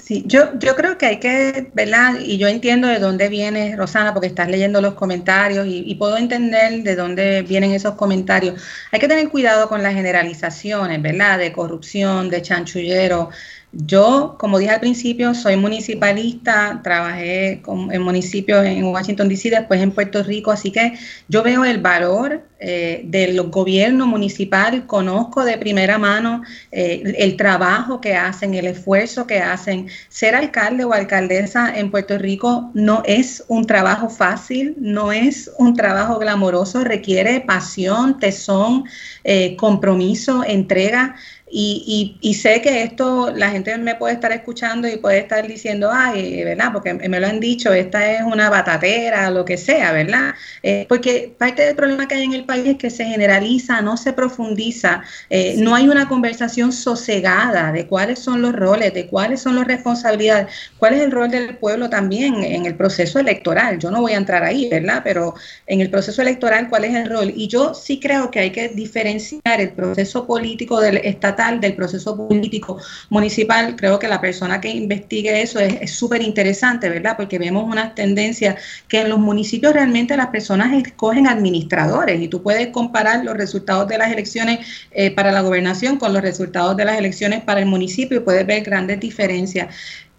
Sí, yo, yo creo que hay que, ¿verdad? Y yo entiendo de dónde viene, Rosana, porque estás leyendo los comentarios y, y, puedo entender de dónde vienen esos comentarios. Hay que tener cuidado con las generalizaciones, ¿verdad? De corrupción, de chanchullero. Yo, como dije al principio, soy municipalista, trabajé en municipios en Washington, D.C., después en Puerto Rico, así que yo veo el valor eh, del gobierno municipal, conozco de primera mano eh, el trabajo que hacen, el esfuerzo que hacen. Ser alcalde o alcaldesa en Puerto Rico no es un trabajo fácil, no es un trabajo glamoroso, requiere pasión, tesón, eh, compromiso, entrega. Y, y, sé que esto la gente me puede estar escuchando y puede estar diciendo, ay, ¿verdad? Porque me lo han dicho, esta es una batatera, lo que sea, ¿verdad? Eh, porque parte del problema que hay en el país es que se generaliza, no se profundiza, eh, no hay una conversación sosegada de cuáles son los roles, de cuáles son las responsabilidades, cuál es el rol del pueblo también en el proceso electoral. Yo no voy a entrar ahí, ¿verdad? Pero en el proceso electoral, ¿cuál es el rol? Y yo sí creo que hay que diferenciar el proceso político del estatal del proceso político municipal, creo que la persona que investigue eso es súper interesante, ¿verdad? Porque vemos unas tendencias que en los municipios realmente las personas escogen administradores y tú puedes comparar los resultados de las elecciones eh, para la gobernación con los resultados de las elecciones para el municipio y puedes ver grandes diferencias.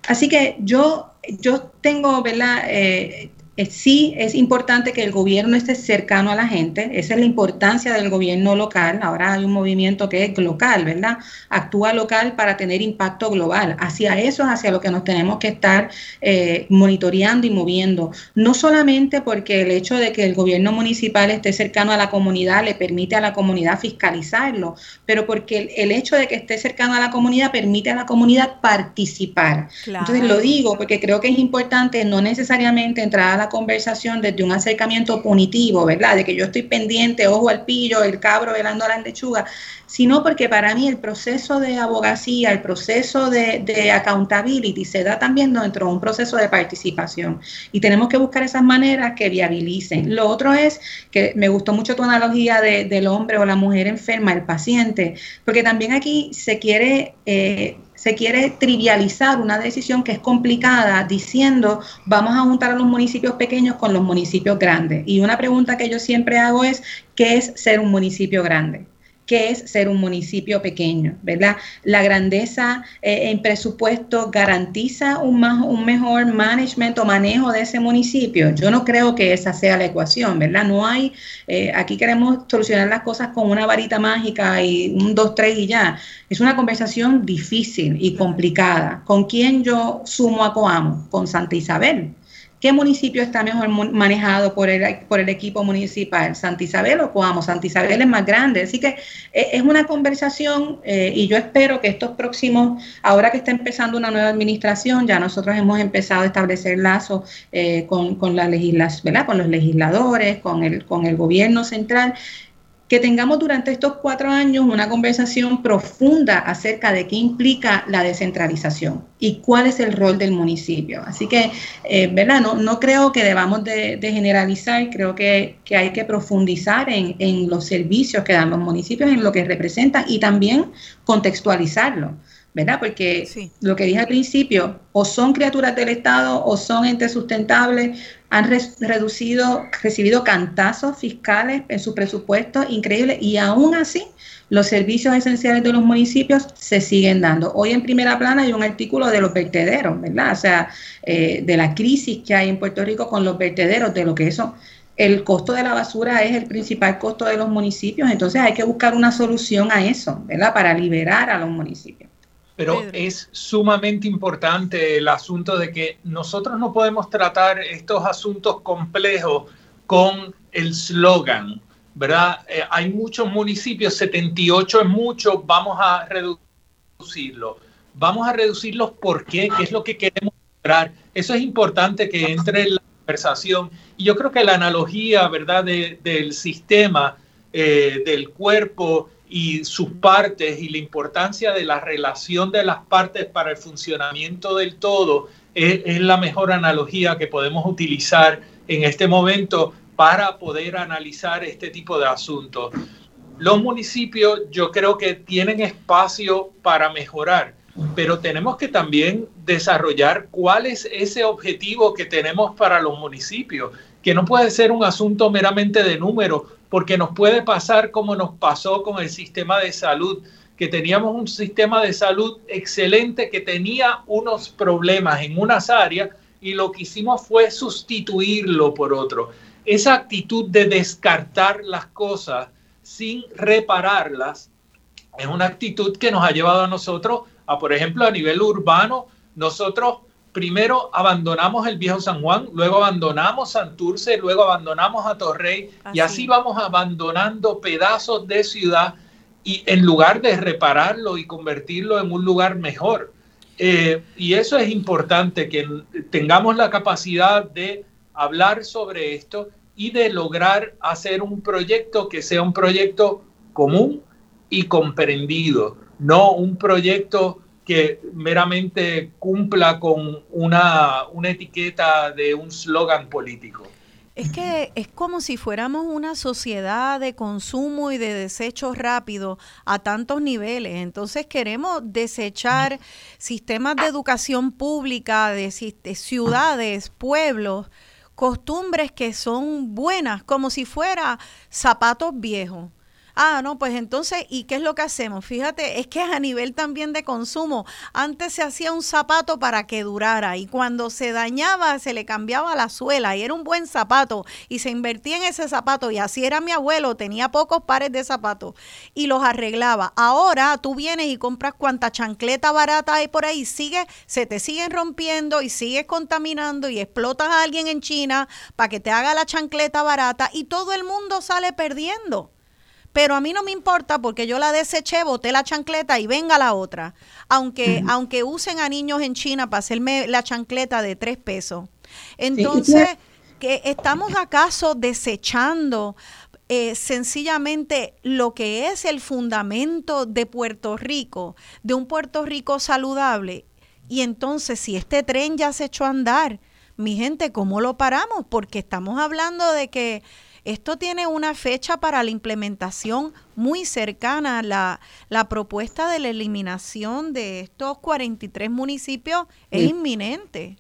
Así que yo, yo tengo, ¿verdad? Eh, sí es importante que el gobierno esté cercano a la gente, esa es la importancia del gobierno local, ahora hay un movimiento que es local, ¿verdad? Actúa local para tener impacto global, hacia eso es hacia lo que nos tenemos que estar eh, monitoreando y moviendo, no solamente porque el hecho de que el gobierno municipal esté cercano a la comunidad le permite a la comunidad fiscalizarlo, pero porque el, hecho de que esté cercano a la comunidad permite a la comunidad participar. Entonces lo digo porque creo que es importante no necesariamente entrar a la conversación desde un acercamiento punitivo, ¿verdad? De que yo estoy pendiente, ojo al pillo, el cabro velando a la lechuga, sino porque para mí el proceso de abogacía, el proceso de, de accountability se da también dentro de un proceso de participación y tenemos que buscar esas maneras que viabilicen. Lo otro es que me gustó mucho tu analogía de, del hombre o la mujer enferma, el paciente, porque también aquí se quiere... Eh, se quiere trivializar una decisión que es complicada diciendo vamos a juntar a los municipios pequeños con los municipios grandes. Y una pregunta que yo siempre hago es, ¿qué es ser un municipio grande? Qué es ser un municipio pequeño, ¿verdad? La grandeza eh, en presupuesto garantiza un, más, un mejor management o manejo de ese municipio. Yo no creo que esa sea la ecuación, ¿verdad? No hay, eh, aquí queremos solucionar las cosas con una varita mágica y un, dos, tres y ya. Es una conversación difícil y complicada. ¿Con quién yo sumo a Coamo? Con Santa Isabel ¿Qué municipio está mejor manejado por el, por el equipo municipal? ¿Santa Isabel o Coamo? Santa Isabel es más grande. Así que eh, es una conversación eh, y yo espero que estos próximos, ahora que está empezando una nueva administración, ya nosotros hemos empezado a establecer lazos eh, con, con, la con los legisladores, con el, con el gobierno central que tengamos durante estos cuatro años una conversación profunda acerca de qué implica la descentralización y cuál es el rol del municipio. Así que, eh, ¿verdad? No, no creo que debamos de, generalizar, creo que, que, hay que profundizar en, en los servicios que dan los municipios, en lo que representan y también contextualizarlo. ¿Verdad? Porque lo que dije al principio, o son criaturas del Estado o son entes sustentables, han reducido, recibido cantazos fiscales en su presupuesto increíbles y aún así los servicios esenciales de los municipios se siguen dando. Hoy en primera plana hay un artículo de los vertederos, ¿verdad? O sea, eh, de la crisis que hay en Puerto Rico con los vertederos, de lo que eso el costo de la basura es el principal costo de los municipios, entonces hay que buscar una solución a eso, ¿verdad? Para liberar a los municipios. Pero es sumamente importante el asunto de que nosotros no podemos tratar estos asuntos complejos con el slogan, ¿verdad? Eh, hay muchos municipios, 78 es mucho, vamos a reducirlo. Vamos a reducirlos ¿por qué? ¿Qué es lo que queremos lograr? Eso es importante que entre en la conversación. Y yo creo que la analogía, ¿verdad?, del sistema, eh, del cuerpo, y sus partes y la importancia de la relación de las partes para el funcionamiento del todo es, la mejor analogía que podemos utilizar en este momento para poder analizar este tipo de asuntos. Los municipios yo creo que tienen espacio para mejorar, pero tenemos que también desarrollar cuál es ese objetivo que tenemos para los municipios, que no puede ser un asunto meramente de números, porque nos puede pasar como nos pasó con el sistema de salud, que teníamos un sistema de salud excelente que tenía unos problemas en unas áreas y lo que hicimos fue sustituirlo por otro. Esa actitud de descartar las cosas sin repararlas es una actitud que nos ha llevado a nosotros a, por ejemplo, a nivel urbano, nosotros primero abandonamos el viejo San Juan, luego abandonamos Santurce, luego abandonamos a Torrey y así vamos abandonando pedazos de ciudad y en lugar de repararlo y convertirlo en un lugar mejor. Eh, y eso es importante, que tengamos la capacidad de hablar sobre esto y de lograr hacer un proyecto que sea un proyecto común y comprendido, no un proyecto que meramente cumpla con una, una etiqueta de un slogan político. Es que es como si fuéramos una sociedad de consumo y de desechos rápidos a tantos niveles. Entonces queremos desechar sistemas de educación pública, de, de ciudades, pueblos, costumbres que son buenas, como si fuera zapatos viejos. Ah, no, pues entonces, ¿y qué es lo que hacemos? Fíjate, es que a nivel también de consumo, antes se hacía un zapato para que durara y cuando se dañaba se le cambiaba la suela y era un buen zapato y se invertía en ese zapato y así era mi abuelo, tenía pocos pares de zapatos y los arreglaba. Ahora tú vienes y compras cuanta chancleta barata hay por ahí, sigue, se te siguen rompiendo y sigues contaminando y explotas a alguien en China para que te haga la chancleta barata y todo el mundo sale perdiendo pero a mí no me importa porque yo la deseché, boté la chancleta y venga la otra. Aunque, aunque usen a niños en China para hacerme la chancleta de tres pesos. Entonces, que ¿estamos acaso desechando eh, sencillamente lo que es el fundamento de Puerto Rico, de un Puerto Rico saludable? Y entonces, si este tren ya se echó a andar, mi gente, ¿cómo lo paramos? Porque estamos hablando de que esto tiene una fecha para la implementación muy cercana. La, la propuesta de la eliminación de estos 43 municipios es inminente.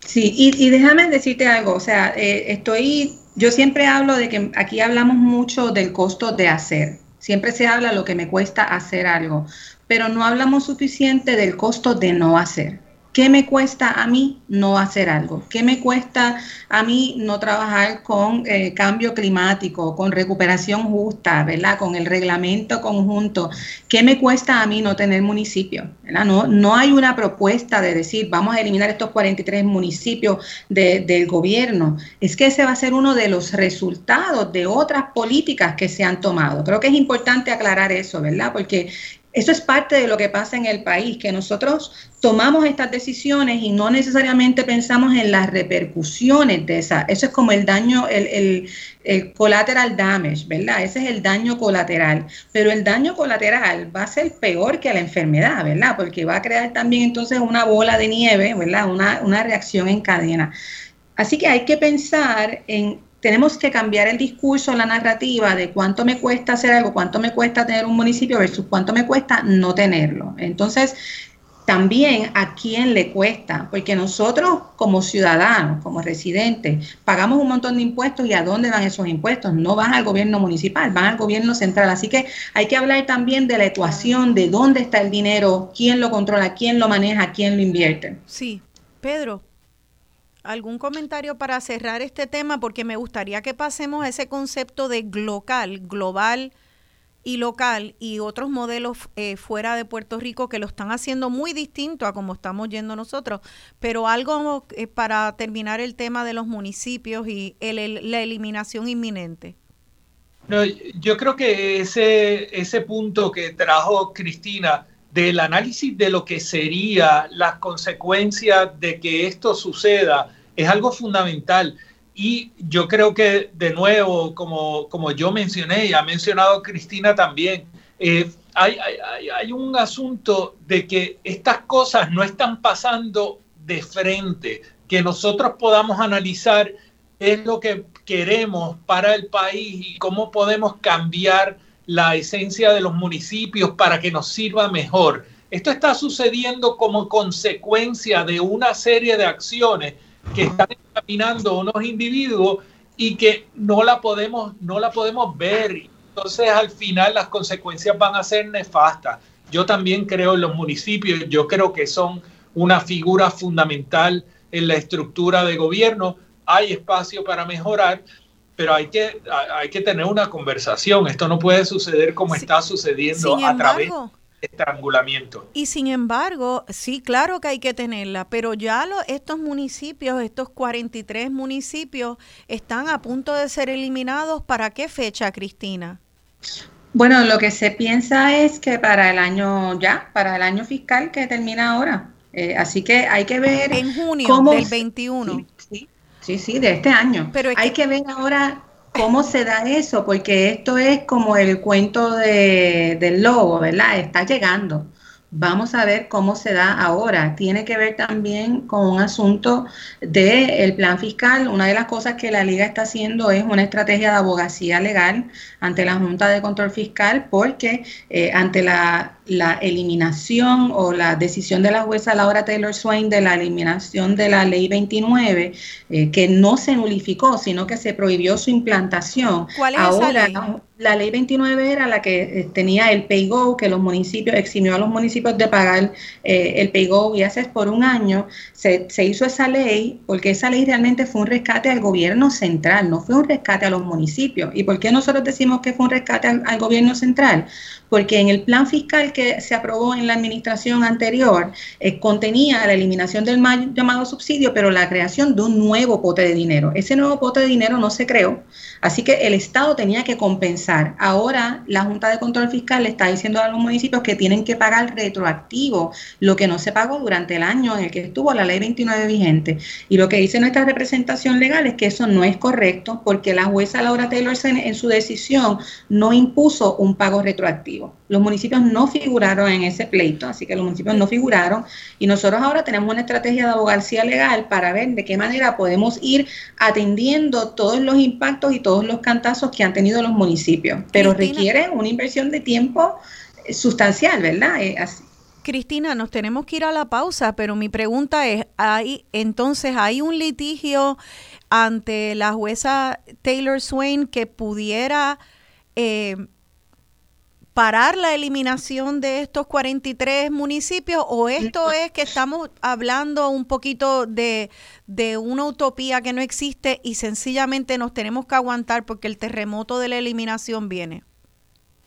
Sí, y, déjame decirte algo, o sea, eh, estoy, yo siempre hablo de que aquí hablamos mucho del costo de hacer, siempre se habla lo que me cuesta hacer algo, pero no hablamos suficiente del costo de no hacer. ¿Qué me cuesta a mí no hacer algo? ¿Qué me cuesta a mí no trabajar con eh, cambio climático, con recuperación justa, ¿verdad? Con el reglamento conjunto. ¿Qué me cuesta a mí no tener municipio? No, no hay una propuesta de decir vamos a eliminar estos 43 municipios del gobierno. Es que ese va a ser uno de los resultados de otras políticas que se han tomado. Creo que es importante aclarar eso, ¿verdad? Porque eso es parte de lo que pasa en el país, que nosotros tomamos estas decisiones y no necesariamente pensamos en las repercusiones de esa. Eso es como el daño, el, collateral damage, ¿verdad? Ese es el daño colateral. Pero el daño colateral va a ser peor que la enfermedad, ¿verdad? Porque va a crear también entonces una bola de nieve, ¿verdad? Una, una reacción en cadena. Así que hay que pensar en tenemos que cambiar el discurso, la narrativa de cuánto me cuesta hacer algo, cuánto me cuesta tener un municipio versus cuánto me cuesta no tenerlo. Entonces, también a quién le cuesta, porque nosotros como ciudadanos, como residentes, pagamos un montón de impuestos y a dónde van esos impuestos, no van al gobierno municipal, van al gobierno central. Así que hay que hablar también de la ecuación, de dónde está el dinero, quién lo controla, quién lo maneja, quién lo invierte. Sí, Pedro, ¿Algún comentario para cerrar este tema? Porque me gustaría que pasemos a ese concepto de local, global y local y otros modelos eh, fuera de Puerto Rico que lo están haciendo muy distinto a como estamos yendo nosotros. Pero algo eh, para terminar el tema de los municipios y la eliminación inminente. No, yo creo que ese, ese punto que trajo Cristina del análisis de lo que sería las consecuencias de que esto suceda es algo fundamental. Y yo creo que, de nuevo, como, como yo mencioné y ha mencionado Cristina también, eh, hay, hay, hay, un asunto de que estas cosas no están pasando de frente, que nosotros podamos analizar es lo que queremos para el país y cómo podemos cambiar la esencia de los municipios para que nos sirva mejor. Esto está sucediendo como consecuencia de una serie de acciones que están encaminando unos individuos y que no la podemos, no la podemos ver. Entonces al final las consecuencias van a ser nefastas. Yo también creo en los municipios, yo creo que son una figura fundamental en la estructura de gobierno. Hay espacio para mejorar, pero hay que, hay que tener una conversación. Esto no puede suceder como está sucediendo a través estrangulamiento. Y sin embargo, sí, claro que hay que tenerla, pero ya estos municipios, estos 43 municipios, están a punto de ser eliminados. ¿Para qué fecha, Cristina? Bueno, lo que se piensa es que para el año ya, para el año fiscal que termina ahora. Eh, así que hay que ver. En junio del 21. Sí, sí, sí, de este año. Pero hay que ver ahora ¿Cómo se da eso? Porque esto es como el cuento de, del lobo, ¿verdad? Está llegando. Vamos a ver cómo se da ahora. Tiene que ver también con un asunto del plan fiscal. Una de las cosas que la liga está haciendo es una estrategia de abogacía legal ante la Junta de Control Fiscal porque eh, ante la, eliminación o la decisión de la jueza Laura Taylor Swain de la eliminación de la ley 29, eh, que no se nulificó, sino que se prohibió su implantación. ¿Cuál es ahora, la ley 29 era la que eh, tenía el PayGo, que los municipios, eximió a los municipios de pagar eh, el PayGo y haces por un año. Se, se, hizo esa ley porque esa ley realmente fue un rescate al gobierno central, no fue un rescate a los municipios. ¿Y por qué nosotros decimos que fue un rescate al gobierno central? porque en el plan fiscal que se aprobó en la administración anterior eh, contenía la eliminación del mal llamado subsidio, pero la creación de un nuevo pote de dinero. Ese nuevo pote de dinero no se creó, así que el Estado tenía que compensar. Ahora la Junta de Control Fiscal le está diciendo a los municipios que tienen que pagar retroactivo lo que no se pagó durante el año en el que estuvo la ley 29 vigente. Y lo que dice nuestra representación legal es que eso no es correcto porque la jueza Laura Taylor en su decisión no impuso un pago retroactivo. Los municipios no figuraron en ese pleito, así que los municipios no figuraron. Y nosotros ahora tenemos una estrategia de abogacía legal para ver de qué manera podemos ir atendiendo todos los impactos y todos los cantazos que han tenido los municipios, pero requiere una inversión de tiempo eh, sustancial, ¿verdad? Eh, Cristina, nos tenemos que ir a la pausa, pero mi pregunta es, ¿hay, entonces, ¿hay un litigio ante la jueza Taylor Swain que pudiera eh, parar la eliminación de estos 43 municipios o esto es que estamos hablando un poquito de, una utopía que no existe y sencillamente nos tenemos que aguantar porque el terremoto de la eliminación viene?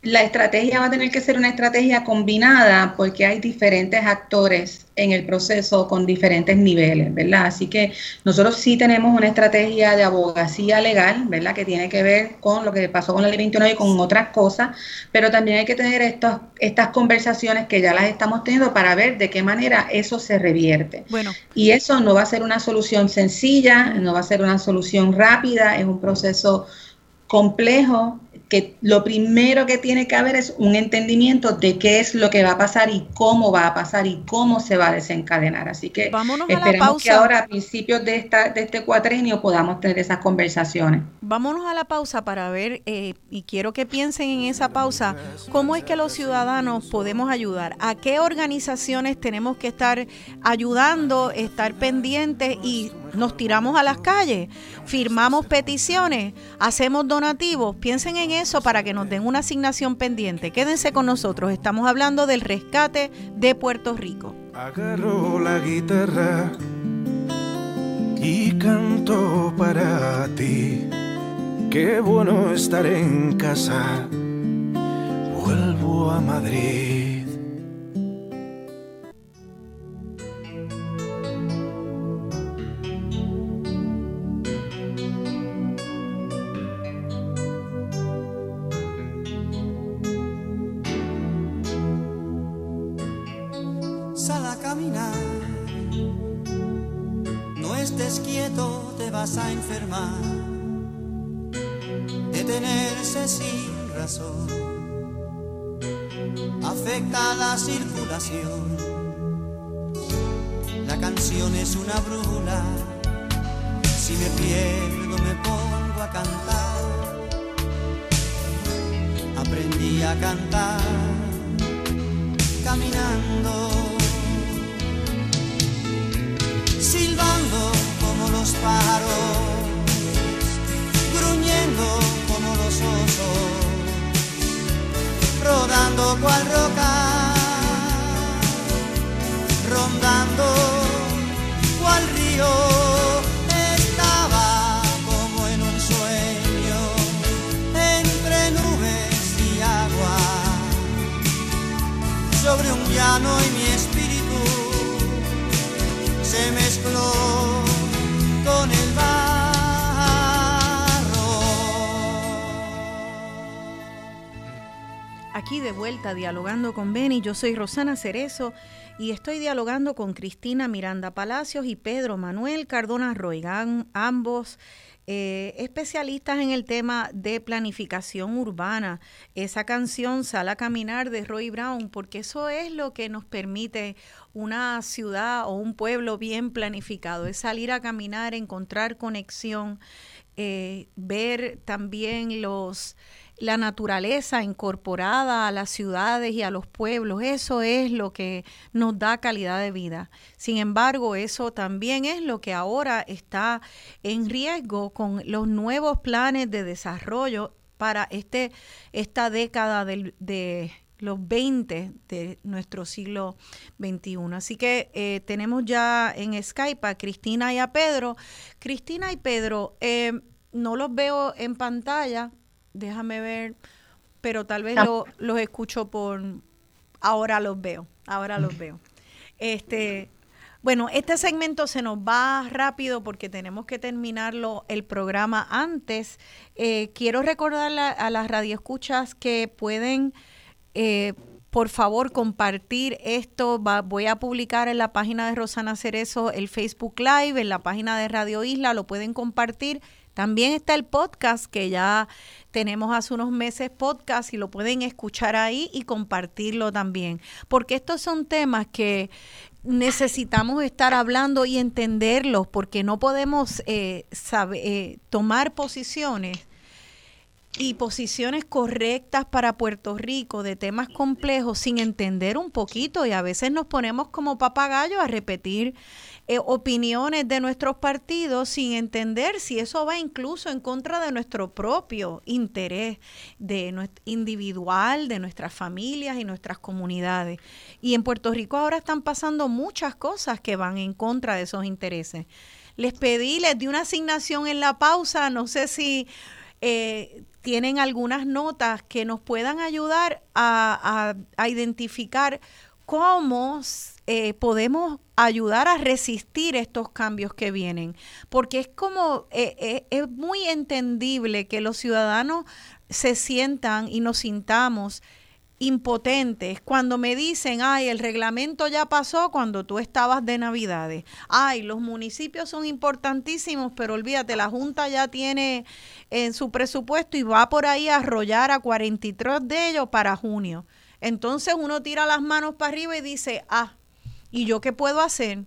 La estrategia va a tener que ser una estrategia combinada porque hay diferentes actores en el proceso con diferentes niveles, ¿verdad? Así que nosotros sí tenemos una estrategia de abogacía legal, ¿verdad? Que tiene que ver con lo que pasó con la ley 29 y con otras cosas, pero también hay que tener estos, estas conversaciones que ya las estamos teniendo para ver de qué manera eso se revierte. Bueno. Y eso no va a ser una solución sencilla, no va a ser una solución rápida, es un proceso complejo que lo primero que tiene que haber es un entendimiento de qué es lo que va a pasar y cómo va a pasar y cómo se va a desencadenar. Así que esperemos que ahora a principios de, esta, de este cuatrenio podamos tener esas conversaciones. Vámonos a la pausa para ver, eh, y quiero que piensen en esa pausa, cómo es que los ciudadanos podemos ayudar, a qué organizaciones tenemos que estar ayudando, estar pendientes y nos tiramos a las calles, firmamos peticiones, hacemos donativos. Piensen en eso para que nos den una asignación pendiente. Quédense con nosotros. Estamos hablando del rescate de Puerto Rico. Agarro la guitarra y canto para ti. Qué bueno estar en casa. Vuelvo a Madrid. Vas a enfermar, detenerse sin razón, afecta la circulación. La canción es una brújula, si me pierdo me pongo a cantar. Aprendí a cantar caminando, silbando los pájaros, gruñendo como los osos, rodando cual roca, rondando cual río. Como sobre un llano y mi espíritu Aquí de vuelta dialogando con Beni, yo soy Rosana Cerezo y estoy dialogando con Cristina Miranda Palacios y Pedro Manuel Cardona Roigán, ambos eh, especialistas en el tema de planificación urbana. Esa canción Sal a Caminar de Roy Brown, porque eso es lo que nos permite una ciudad o un pueblo bien planificado, es salir a caminar, encontrar conexión, eh, ver también los la naturaleza incorporada a las ciudades y a los pueblos, eso es lo que nos da calidad de vida. Sin embargo, eso también es lo que ahora está en riesgo con los nuevos planes de desarrollo para este, esta década de los 20 de nuestro siglo XXI. Así que eh, tenemos ya en Skype a Cristina y a Pedro. Cristina y Pedro, eh, no los veo en pantalla, déjame ver, pero tal vez los escucho por... Ahora los veo, ahora los veo. Este, bueno, este segmento se nos va rápido porque tenemos que terminarlo el programa antes. Eh, quiero recordar a las radioescuchas que pueden eh, por favor, compartir esto. voy a publicar en la página de Rosana Cerezo el Facebook Live, en la página de Radio Isla, lo pueden compartir. También está el podcast que ya tenemos hace unos meses podcast y lo pueden escuchar ahí y compartirlo también. Porque estos son temas que necesitamos estar hablando y entenderlos porque no podemos eh, eh, tomar posiciones y posiciones correctas para Puerto Rico de temas complejos sin entender un poquito y a veces nos ponemos como papagayos a repetir eh, opiniones de nuestros partidos sin entender si eso va incluso en contra de nuestro propio interés de individual, de nuestras familias y nuestras comunidades. Y en Puerto Rico ahora están pasando muchas cosas que van en contra de esos intereses. Les pedí, les di una asignación en la pausa, no sé si eh, tienen algunas notas que nos puedan ayudar a, identificar cómo eh, podemos ayudar a resistir estos cambios que vienen. Porque es como, eh, eh, es muy entendible que los ciudadanos se sientan y nos sintamos impotentes cuando me dicen, ay, el reglamento ya pasó cuando tú estabas de Navidades. Ay, los municipios son importantísimos, pero olvídate, la Junta ya tiene en su presupuesto y va por ahí a arrollar a 43 de ellos para junio. Entonces uno tira las manos para arriba y dice, ah, ¿y yo qué puedo hacer?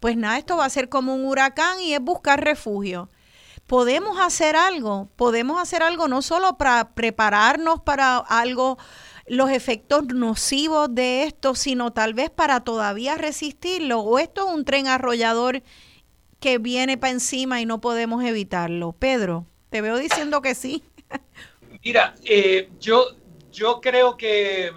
Pues nada, esto va a ser como un huracán y es buscar refugio podemos hacer algo, podemos hacer algo no solo para prepararnos para algo los efectos nocivos de esto, sino tal vez para todavía resistirlo. O esto es un tren arrollador que viene para encima y no podemos evitarlo. Pedro, te veo diciendo que sí. Mira, eh, yo, yo creo que,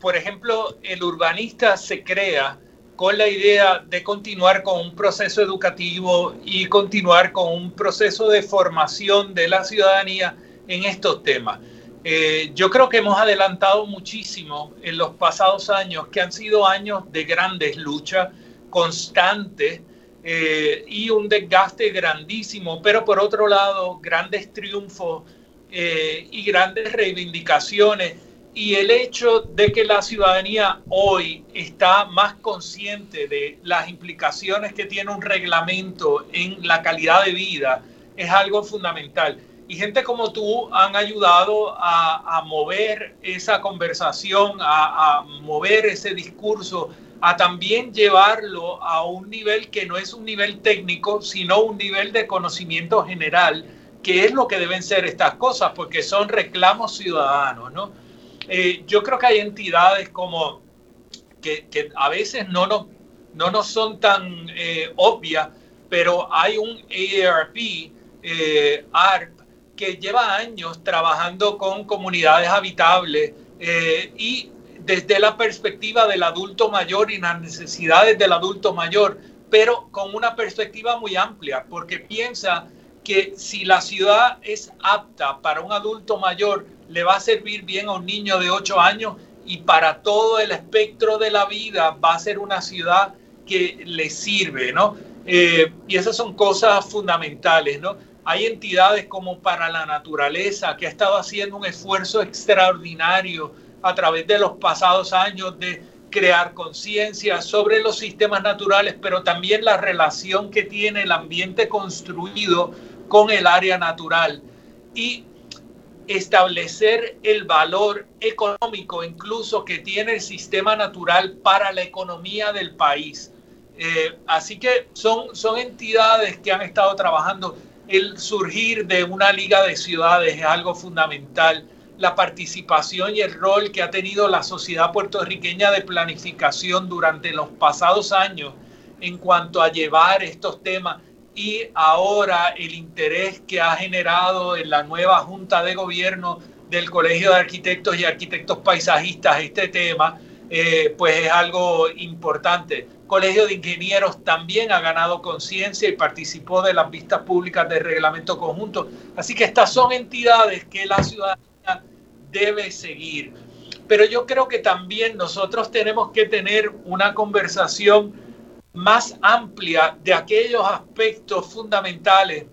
por ejemplo, el urbanista se crea con la idea de continuar con un proceso educativo y continuar con un proceso de formación de la ciudadanía en estos temas. Eh, yo creo que hemos adelantado muchísimo en los pasados años, que han sido años de grandes luchas constantes eh, y un desgaste grandísimo, pero por otro lado, grandes triunfos eh, y grandes reivindicaciones. Y el hecho de que la ciudadanía hoy está más consciente de las implicaciones que tiene un reglamento en la calidad de vida es algo fundamental y gente como tú han ayudado a, mover esa conversación, a, mover ese discurso, a también llevarlo a un nivel que no es un nivel técnico, sino un nivel de conocimiento general, que es lo que deben ser estas cosas, porque son reclamos ciudadanos, ¿no? Eh, yo creo que hay entidades como que, a veces no nos, no nos son tan eh, obvias, pero hay un AARP, eh, ARP, que lleva años trabajando con comunidades habitables eh, y desde la perspectiva del adulto mayor y las necesidades del adulto mayor, pero con una perspectiva muy amplia, porque piensa que si la ciudad es apta para un adulto mayor, le va a servir bien a un niño de 8 años y para todo el espectro de la vida va a ser una ciudad que le sirve, ¿no? Eh, y esas son cosas fundamentales, ¿no? Hay entidades como para la naturaleza que ha estado haciendo un esfuerzo extraordinario a través de los pasados años de crear conciencia sobre los sistemas naturales, pero también la relación que tiene el ambiente construido con el área natural y establecer el valor económico incluso que tiene el sistema natural para la economía del país. Eh, así que son, son entidades que han estado trabajando el surgir de una liga de ciudades es algo fundamental. La participación y el rol que ha tenido la sociedad puertorriqueña de planificación durante los pasados años en cuanto a llevar estos temas y ahora el interés que ha generado en la nueva Junta de Gobierno del Colegio de Arquitectos y Arquitectos Paisajistas este tema, eh, pues es algo importante. Colegio de Ingenieros también ha ganado conciencia y participó de las vistas públicas del reglamento conjunto. Así que estas son entidades que la ciudadanía debe seguir. Pero yo creo que también nosotros tenemos que tener una conversación más amplia de aquellos aspectos fundamentales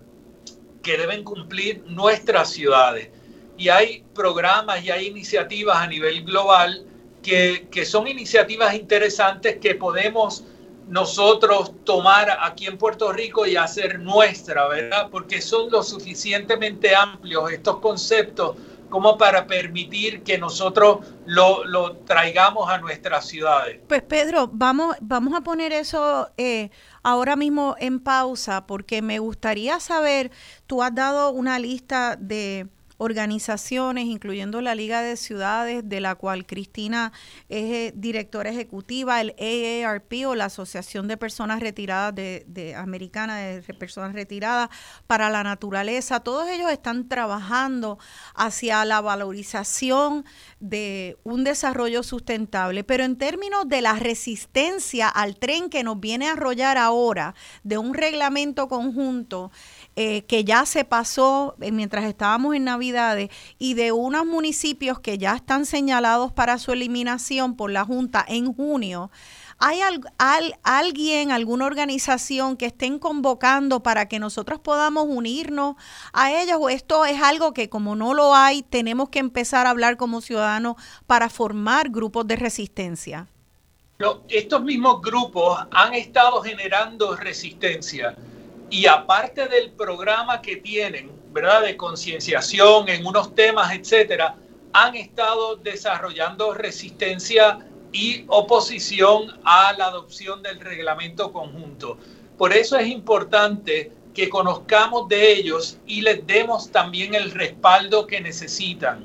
que deben cumplir nuestras ciudades. Y hay programas y hay iniciativas a nivel global que, son iniciativas interesantes que podemos nosotros tomar aquí en Puerto Rico y hacer nuestra, ¿verdad? Porque son lo suficientemente amplios estos conceptos como para permitir que nosotros lo, traigamos a nuestras ciudades. Pues Pedro, vamos, vamos a poner eso eh, ahora mismo en pausa porque me gustaría saber, tú has dado una lista de organizaciones, incluyendo la Liga de Ciudades, de la cual Cristina es eh, directora ejecutiva, el AARP o la Asociación de Personas Retiradas de, de Americana de Personas Retiradas para la Naturaleza. Todos ellos están trabajando hacia la valorización de un desarrollo sustentable, pero en términos de la resistencia al tren que nos viene a arrollar ahora, de un reglamento conjunto, eh, que ya se pasó eh, mientras estábamos en Navidad, Navidades y de unos municipios que ya están señalados para su eliminación por la Junta en junio, ¿Hay alguien, alguna organización que estén convocando para que nosotros podamos unirnos a ellos? ¿O esto es algo que como no lo hay, tenemos que empezar a hablar como ciudadanos para formar grupos de resistencia? estos mismos grupos han estado generando resistencia y aparte del programa que tienen, ¿verdad? De concienciación en unos temas, etcétera, han estado desarrollando resistencia y oposición a la adopción del reglamento conjunto. Por eso es importante que conozcamos de ellos y les demos también el respaldo que necesitan,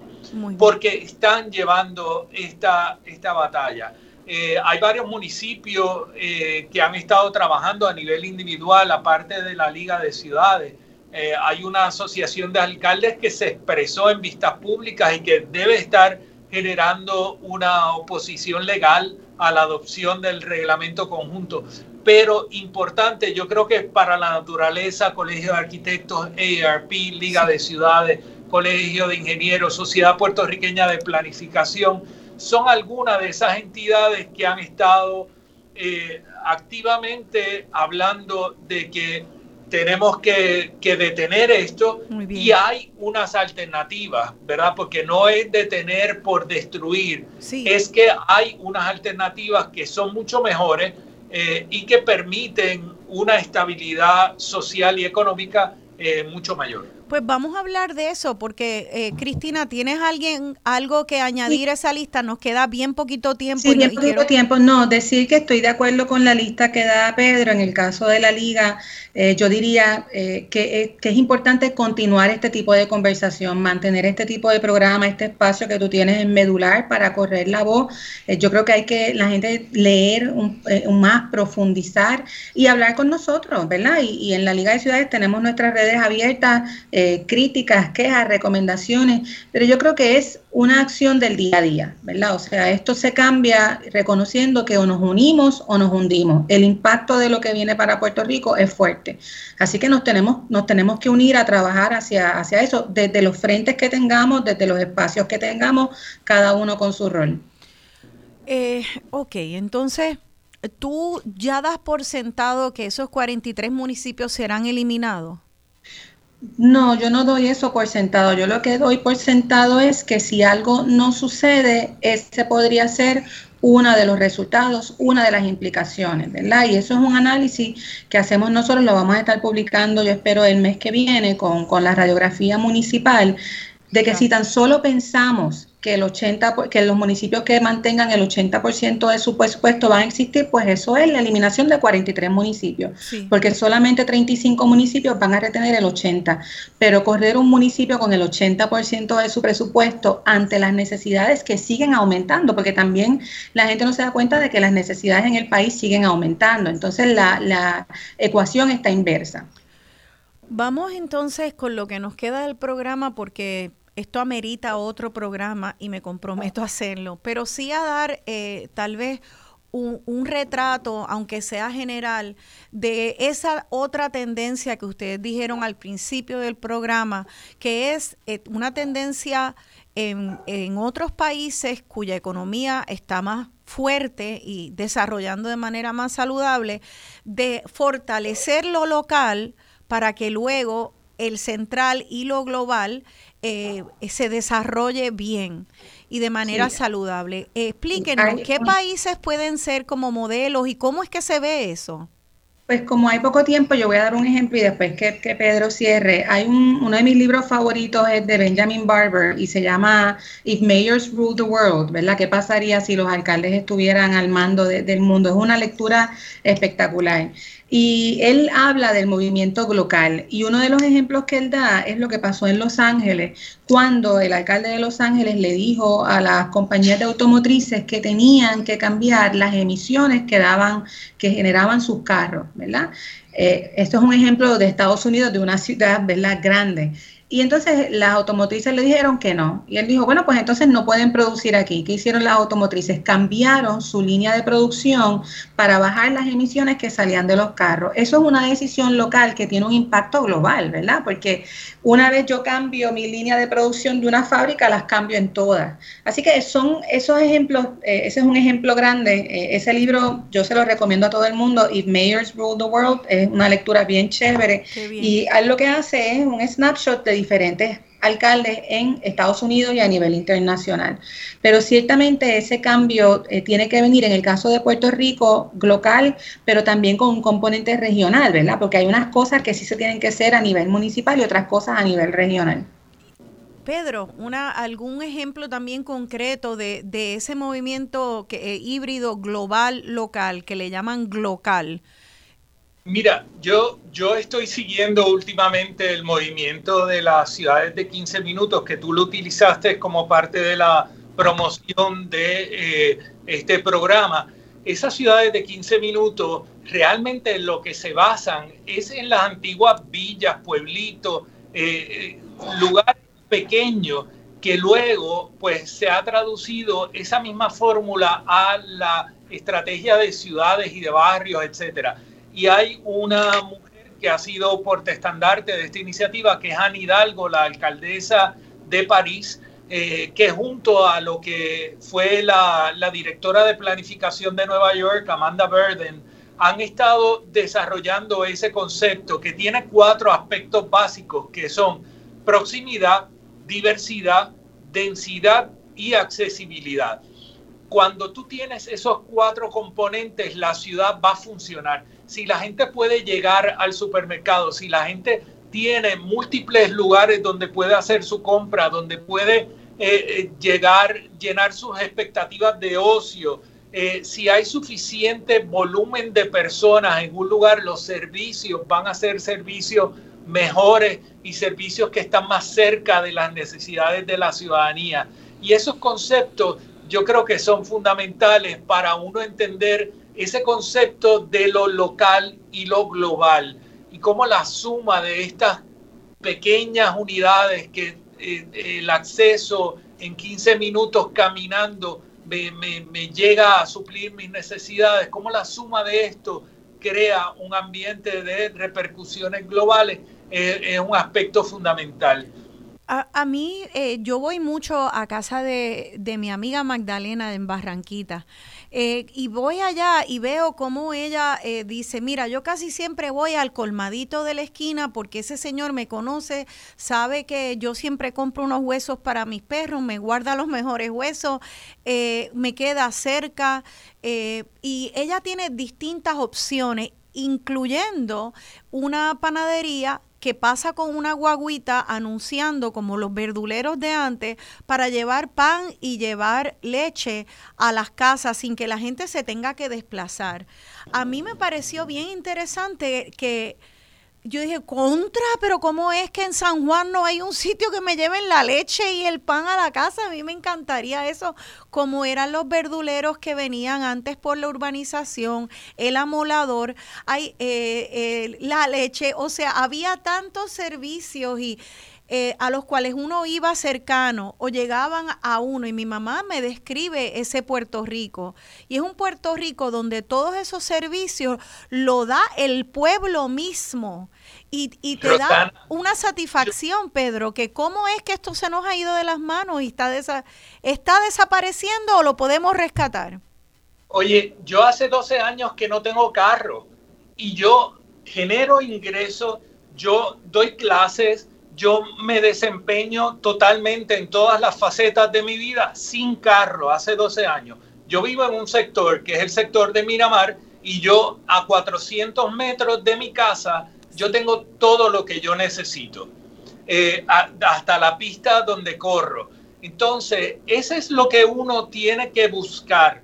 porque están llevando esta, esta batalla. Eh, hay varios municipios eh, que han estado trabajando a nivel individual, aparte de la Liga de Ciudades. Eh, hay una asociación de alcaldes que se expresó en vistas públicas y que debe estar generando una oposición legal a la adopción del reglamento conjunto. Pero importante, yo creo que para la naturaleza, Colegio de Arquitectos, ARP, Liga de Ciudades, Colegio de Ingenieros, Sociedad Puertorriqueña de Planificación, son algunas de esas entidades que han estado eh, activamente hablando de que tenemos que, detener esto y hay unas alternativas, ¿verdad? Porque no es detener por destruir, es que hay unas alternativas que son mucho mejores eh, y que permiten una estabilidad social y económica eh, mucho mayor. Pues vamos a hablar de eso, porque eh, Cristina, ¿tienes alguien algo que añadir a esa lista? Nos queda bien poquito tiempo. Sí, bien poquito tiempo. No, decir que estoy de acuerdo con la lista que da Pedro en el caso de la liga. Eh, yo diría eh, que, es importante continuar este tipo de conversación, mantener este tipo de programa, este espacio que tú tienes en medular para correr la voz. yo creo que hay que la gente leer un, más, profundizar y hablar con nosotros, ¿verdad? Y, y, en la Liga de Ciudades tenemos nuestras redes abiertas eh, críticas, quejas, recomendaciones, pero yo creo que es una acción del día a día, ¿verdad? O sea, esto se cambia reconociendo que o nos unimos o nos hundimos. El impacto de lo que viene para Puerto Rico es fuerte. Así que nos tenemos, nos tenemos que unir a trabajar hacia, hacia eso, desde los frentes que tengamos, desde los espacios que tengamos, cada uno con su rol. Eh, ok, entonces tú ya das por sentado que esos 43 municipios serán eliminados. No, yo no doy eso por sentado. Yo lo que doy por sentado es que si algo no sucede, ese podría ser uno de los resultados, una de las implicaciones, ¿verdad? Y eso es un análisis que hacemos nosotros, lo vamos a estar publicando, yo espero, el mes que viene con, con la radiografía municipal, de que si tan solo pensamos que el 80 que los municipios que mantengan el 80% de su presupuesto van a existir, pues eso es la eliminación de 43 municipios, porque solamente 35 municipios van a retener el 80, pero correr un municipio con el 80% de su presupuesto ante las necesidades que siguen aumentando, porque también la gente no se da cuenta de que las necesidades en el país siguen aumentando, entonces la, la ecuación está inversa. Vamos entonces con lo que nos queda del programa porque esto amerita otro programa y me comprometo a hacerlo, pero sí a dar eh, tal vez un, retrato, aunque sea general, de esa otra tendencia que ustedes dijeron al principio del programa, que es eh, una tendencia en, en otros países cuya economía está más fuerte y desarrollando de manera más saludable, de fortalecer lo local para que luego el central y lo global eh, se desarrolle bien y de manera saludable. explíquenos, ¿qué países pueden ser como modelos y cómo es que se ve eso? Pues como hay poco tiempo, yo voy a dar un ejemplo y después que, Pedro cierre. Hay un, uno de mis libros favoritos es de Benjamin Barber y se llama If Mayors Rule the World, ¿verdad? ¿Qué pasaría si los alcaldes estuvieran al mando del mundo? Es una lectura espectacular. Y él habla del movimiento local y uno de los ejemplos que él da es lo que pasó en Los Ángeles, cuando el alcalde de Los Ángeles le dijo a las compañías de automotrices que tenían que cambiar las emisiones que daban, que generaban sus carros, ¿verdad? Eh, esto es un ejemplo de Estados Unidos, de una ciudad, ¿verdad? Grande. Y entonces las automotrices le dijeron que no. Y él dijo, bueno, pues entonces no pueden producir aquí. ¿Qué hicieron las automotrices? Cambiaron su línea de producción para bajar las emisiones que salían de los carros. Eso es una decisión local que tiene un impacto global, ¿verdad? Porque una vez yo cambio mi línea de producción de una fábrica, las cambio en todas. Así que son esos ejemplos, eh, ese es un ejemplo grande. Eh, ese libro yo se lo recomiendo a todo el mundo. If Mayors Rule the World es una lectura bien chévere. Y lo que hace es un snapshot de diferentes alcaldes en Estados Unidos y a nivel internacional. Pero ciertamente ese cambio eh, tiene que venir en el caso de Puerto Rico local, pero también con un componente regional, ¿verdad? Porque hay unas cosas que sí se tienen que hacer a nivel municipal y otras cosas a nivel regional. Pedro, una, algún ejemplo también concreto de, ese movimiento que, eh, híbrido global local que le llaman glocal Mira, yo, yo estoy siguiendo últimamente el movimiento de las ciudades de 15 minutos que tú lo utilizaste como parte de la promoción de eh, este programa. Esas ciudades de 15 minutos realmente lo que se basan es en las antiguas villas, pueblitos, eh, eh, lugares pequeños que luego pues se ha traducido esa misma fórmula a la estrategia de ciudades y de barrios, etcétera y hay una mujer que ha sido portestandarte de esta iniciativa, que es Anne Hidalgo, la alcaldesa de París, eh, que junto a lo que fue la, la, directora de planificación de Nueva York, Amanda Burden, han estado desarrollando ese concepto que tiene cuatro aspectos básicos, que son proximidad, diversidad, densidad y accesibilidad. Cuando tú tienes esos cuatro componentes, la ciudad va a funcionar si la gente puede llegar al supermercado, si la gente tiene múltiples lugares donde puede hacer su compra, donde puede eh, eh, llegar, llenar sus expectativas de ocio, eh, si hay suficiente volumen de personas en un lugar, los servicios van a ser servicios mejores y servicios que están más cerca de las necesidades de la ciudadanía. Y esos conceptos yo creo que son fundamentales para uno entender ese concepto de lo local y lo global y cómo la suma de estas pequeñas unidades que eh, el acceso en 15 minutos caminando me, llega a suplir mis necesidades, cómo la suma de esto crea un ambiente de repercusiones globales es un aspecto fundamental. A, mí, eh, yo voy mucho a casa de, de mi amiga Magdalena en Barranquita eh, y voy allá y veo cómo ella eh, dice, mira, yo casi siempre voy al colmadito de la esquina porque ese señor me conoce, sabe que yo siempre compro unos huesos para mis perros, me guarda los mejores huesos, eh, me queda cerca y ella tiene distintas opciones incluyendo una panadería que pasa con una guaguita anunciando como los verduleros de antes para llevar pan y llevar leche a las casas sin que la gente se tenga que desplazar. A mí me pareció bien interesante que yo dije, contra, pero ¿cómo es que en San Juan no hay un sitio que me lleven la leche y el pan a la casa? A mí me encantaría eso, como eran los verduleros que venían antes por la urbanización, el amolador, hay, eh, eh, la leche, o sea, había tantos servicios y eh, a los cuales uno iba cercano o llegaban a uno. Y mi mamá me describe ese Puerto Rico. Y es un Puerto Rico donde todos esos servicios lo da el pueblo mismo. Y, y te da una satisfacción, Pedro, que cómo es que esto se nos ha ido de las manos y está, está desapareciendo o lo podemos rescatar. Oye, yo hace 12 años que no tengo carro y yo genero ingresos, yo doy clases, yo me desempeño totalmente en todas las facetas de mi vida sin carro hace 12 años. Yo vivo en un sector que es el sector de Miramar y yo a 400 metros de mi casa yo tengo todo lo que yo necesito, eh, hasta la pista donde corro. Entonces, ese es lo que uno tiene que buscar.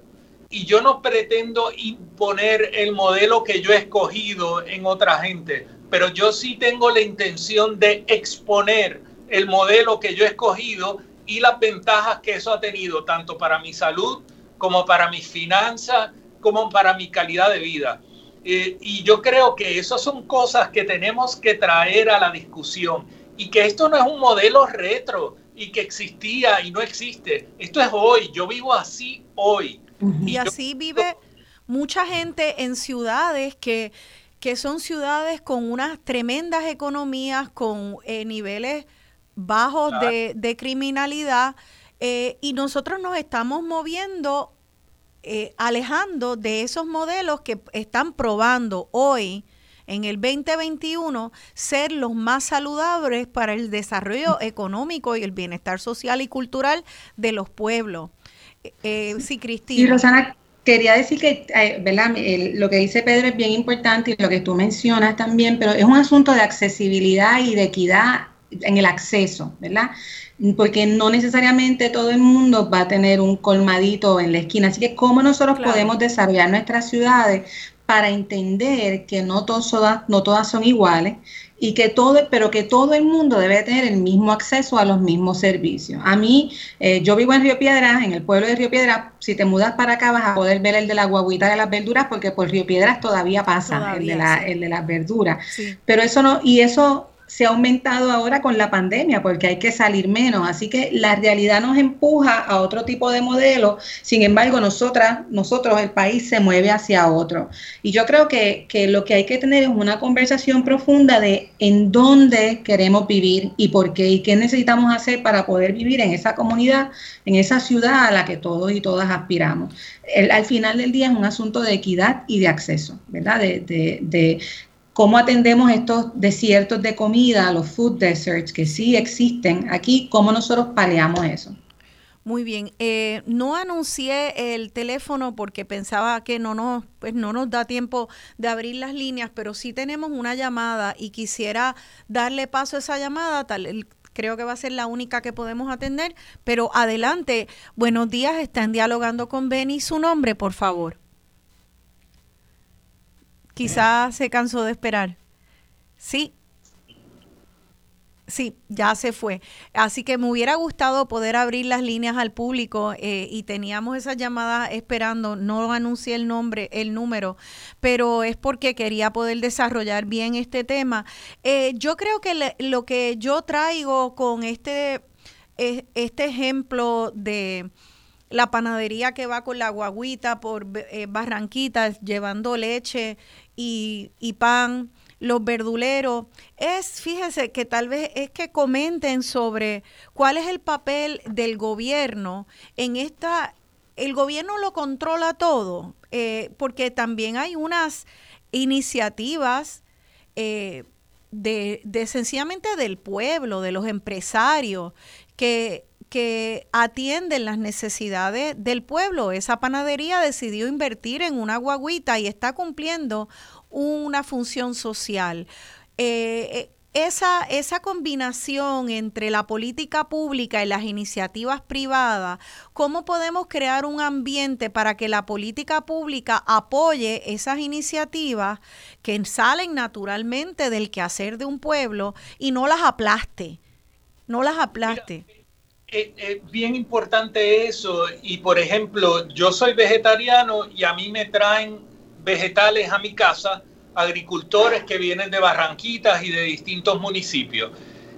Y yo no pretendo imponer el modelo que yo he escogido en otra gente pero yo sí tengo la intención de exponer el modelo que yo he escogido y las ventajas que eso ha tenido, tanto para mi salud como para mis finanzas, como para mi calidad de vida. Eh, y yo creo que esas son cosas que tenemos que traer a la discusión. y que esto no es un modelo retro y que existía y no existe. Esto es hoy, yo vivo así hoy. Y, así vive mucha gente en ciudades que, que son ciudades con unas tremendas economías, con eh, niveles bajos de, criminalidad, eh, y nosotros nos estamos moviendo, eh, alejando de esos modelos que están probando hoy en el 2021 ser los más saludables para el desarrollo económico y el bienestar social y cultural de los pueblos. Eh, sí, Cristina. Y Rosana, quería decir que ¿verdad? lo que dice Pedro es bien importante y lo que tú mencionas también, pero es un asunto de accesibilidad y de equidad en el acceso, ¿verdad? Porque no necesariamente todo el mundo va a tener un colmadito en la esquina. Así que, ¿cómo nosotros podemos desarrollar nuestras ciudades para entender que no, todos, no todas son iguales y que todo, pero que todo el mundo debe tener el mismo acceso a los mismos servicios. A mí, eh, yo vivo en Río Piedras, en el pueblo de Río Piedras, si te mudas para acá vas a poder ver el de la guaguita de las verduras, porque por Río Piedras todavía pasa el, de la, el de las verduras. Pero eso no, y eso se ha aumentado ahora con la pandemia porque hay que salir menos. Así que la realidad nos empuja a otro tipo de modelo. Sin embargo, nosotras, nosotros, el país se mueve hacia otro. Y yo creo que, que lo que hay que tener es una conversación profunda de en dónde queremos vivir y por qué y qué necesitamos hacer para poder vivir en esa comunidad, en esa ciudad a la que todos y todas aspiramos. al final del día es un asunto de equidad y de acceso, ¿verdad? De, de, de, cómo atendemos estos desiertos de comida, los food deserts que sí existen aquí, cómo nosotros paleamos eso. Muy bien, eh, no anuncié el teléfono porque pensaba que no nos, pues no nos da tiempo de abrir las líneas, pero sí tenemos una llamada y quisiera darle paso a esa llamada, tal, creo que va a ser la única que podemos atender, pero adelante, buenos días, están dialogando con Benny, su nombre, por favor. Quizás se cansó de esperar. Sí. Sí, ya se fue. Así que me hubiera gustado poder abrir las líneas al público eh, y teníamos esa llamada esperando. No anuncié el nombre, el número, pero es porque quería poder desarrollar bien este tema. Eh, yo creo que lo que yo traigo con este, este ejemplo de la panadería que va con la guaguita por eh, Barranquitas llevando leche y, pan, los verduleros, es, fíjese que tal vez es que comenten sobre cuál es el papel del gobierno en esta, el gobierno lo controla todo, eh, porque también hay unas iniciativas eh, de, de sencillamente del pueblo, de los empresarios, que que atienden las necesidades del pueblo. Esa panadería decidió invertir en una guaguita y está cumpliendo una función social. Eh, eh, esa, esa combinación entre la política pública y las iniciativas privadas, ¿cómo podemos crear un ambiente para que la política pública apoye esas iniciativas que salen naturalmente del quehacer de un pueblo y no las aplaste? No las aplaste. Es, bien importante eso y por ejemplo yo soy vegetariano y a mí me traen vegetales a mi casa agricultores que vienen de Barranquitas y de distintos municipios.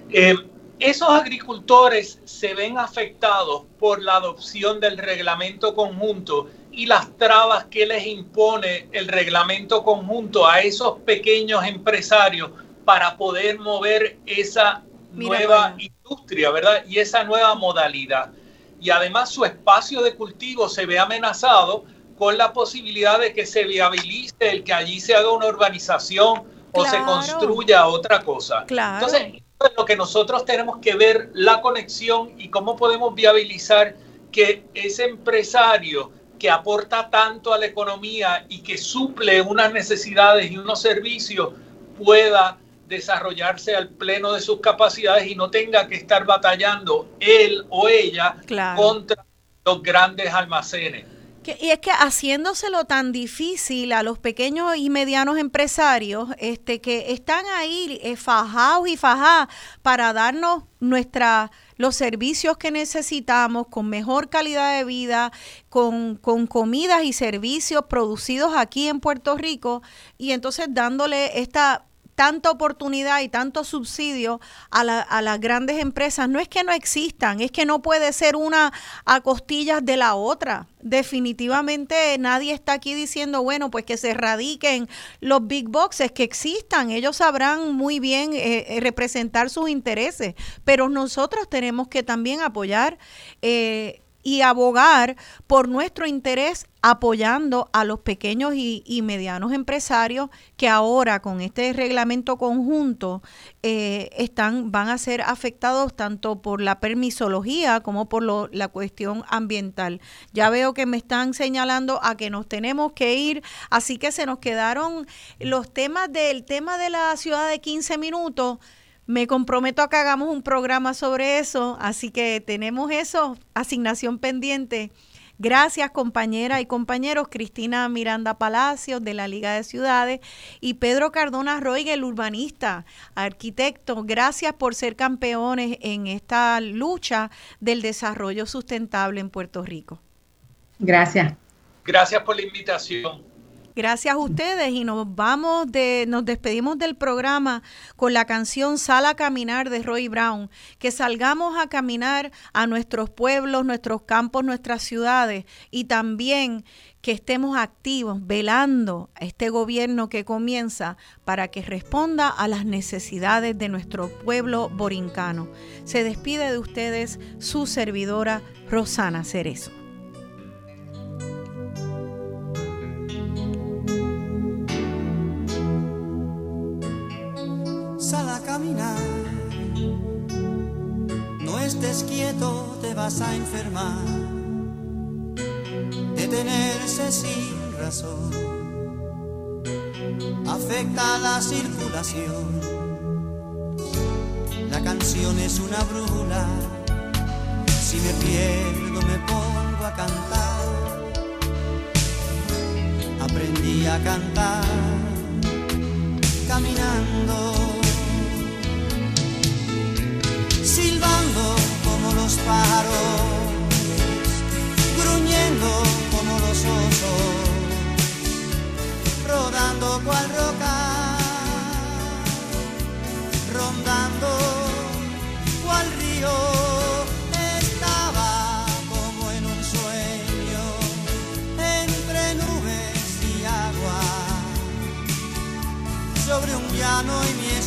Eh, esos agricultores se ven afectados por la adopción del reglamento conjunto y las trabas que les impone el reglamento conjunto a esos pequeños empresarios para poder mover esa nueva industria, ¿verdad? Y esa nueva modalidad. Y además su espacio de cultivo se ve amenazado con la posibilidad de que se viabilice el que allí se haga una urbanización o se construya otra cosa. Entonces, es lo que nosotros tenemos que ver la conexión y cómo podemos viabilizar que ese empresario que aporta tanto a la economía y que suple unas necesidades y unos servicios pueda desarrollarse al pleno de sus capacidades y no tenga que estar batallando él o ella contra los grandes almacenes. y es que haciéndoselo tan difícil a los pequeños y medianos empresarios, este, que están ahí eh, fajados y fajadas para darnos nuestra, los servicios que necesitamos con mejor calidad de vida, con, con comidas y servicios producidos aquí en Puerto Rico, y entonces dándole esta tanta oportunidad y tanto subsidio a, a, las grandes empresas, no es que no existan, es que no puede ser una a costillas de la otra. Definitivamente nadie está aquí diciendo, bueno, pues que se radiquen los big boxes, que existan, ellos sabrán muy bien eh, eh, representar sus intereses, pero nosotros tenemos que también apoyar. Eh, y abogar por nuestro interés apoyando a los pequeños y, medianos empresarios que ahora con este reglamento conjunto eh, están van a ser afectados tanto por la permisología como por la cuestión ambiental. Ya veo que me están señalando a que nos tenemos que ir, así que se nos quedaron los temas del tema de la ciudad de 15 minutos me comprometo a que hagamos un programa sobre eso, así que tenemos eso, asignación pendiente. Gracias compañeras y compañeros, Cristina Miranda Palacios de la Liga de Ciudades y Pedro Cardona Roy, el urbanista, arquitecto. Gracias por ser campeones en esta lucha del desarrollo sustentable en Puerto Rico. Gracias. Gracias por la invitación. Gracias a ustedes y nos vamos de, nos despedimos del programa con la canción Sal a caminar de Roy Brown. Que salgamos a caminar a nuestros pueblos, nuestros campos, nuestras ciudades y también que estemos activos, velando a este gobierno que comienza para que responda a las necesidades de nuestro pueblo borincano. Se despide de ustedes su servidora Rosana Cerezo. Sal a caminar. No estés quieto, te vas a enfermar. Detenerse sin razón afecta la circulación. La canción es una brújula. Si me pierdo, me pongo a cantar. Aprendí a cantar caminando silbando como los pájaros, gruñendo como los osos, rodando cual roca, rondando cual río. Estaba como en un sueño, entre nubes y agua, sobre un llano y miel.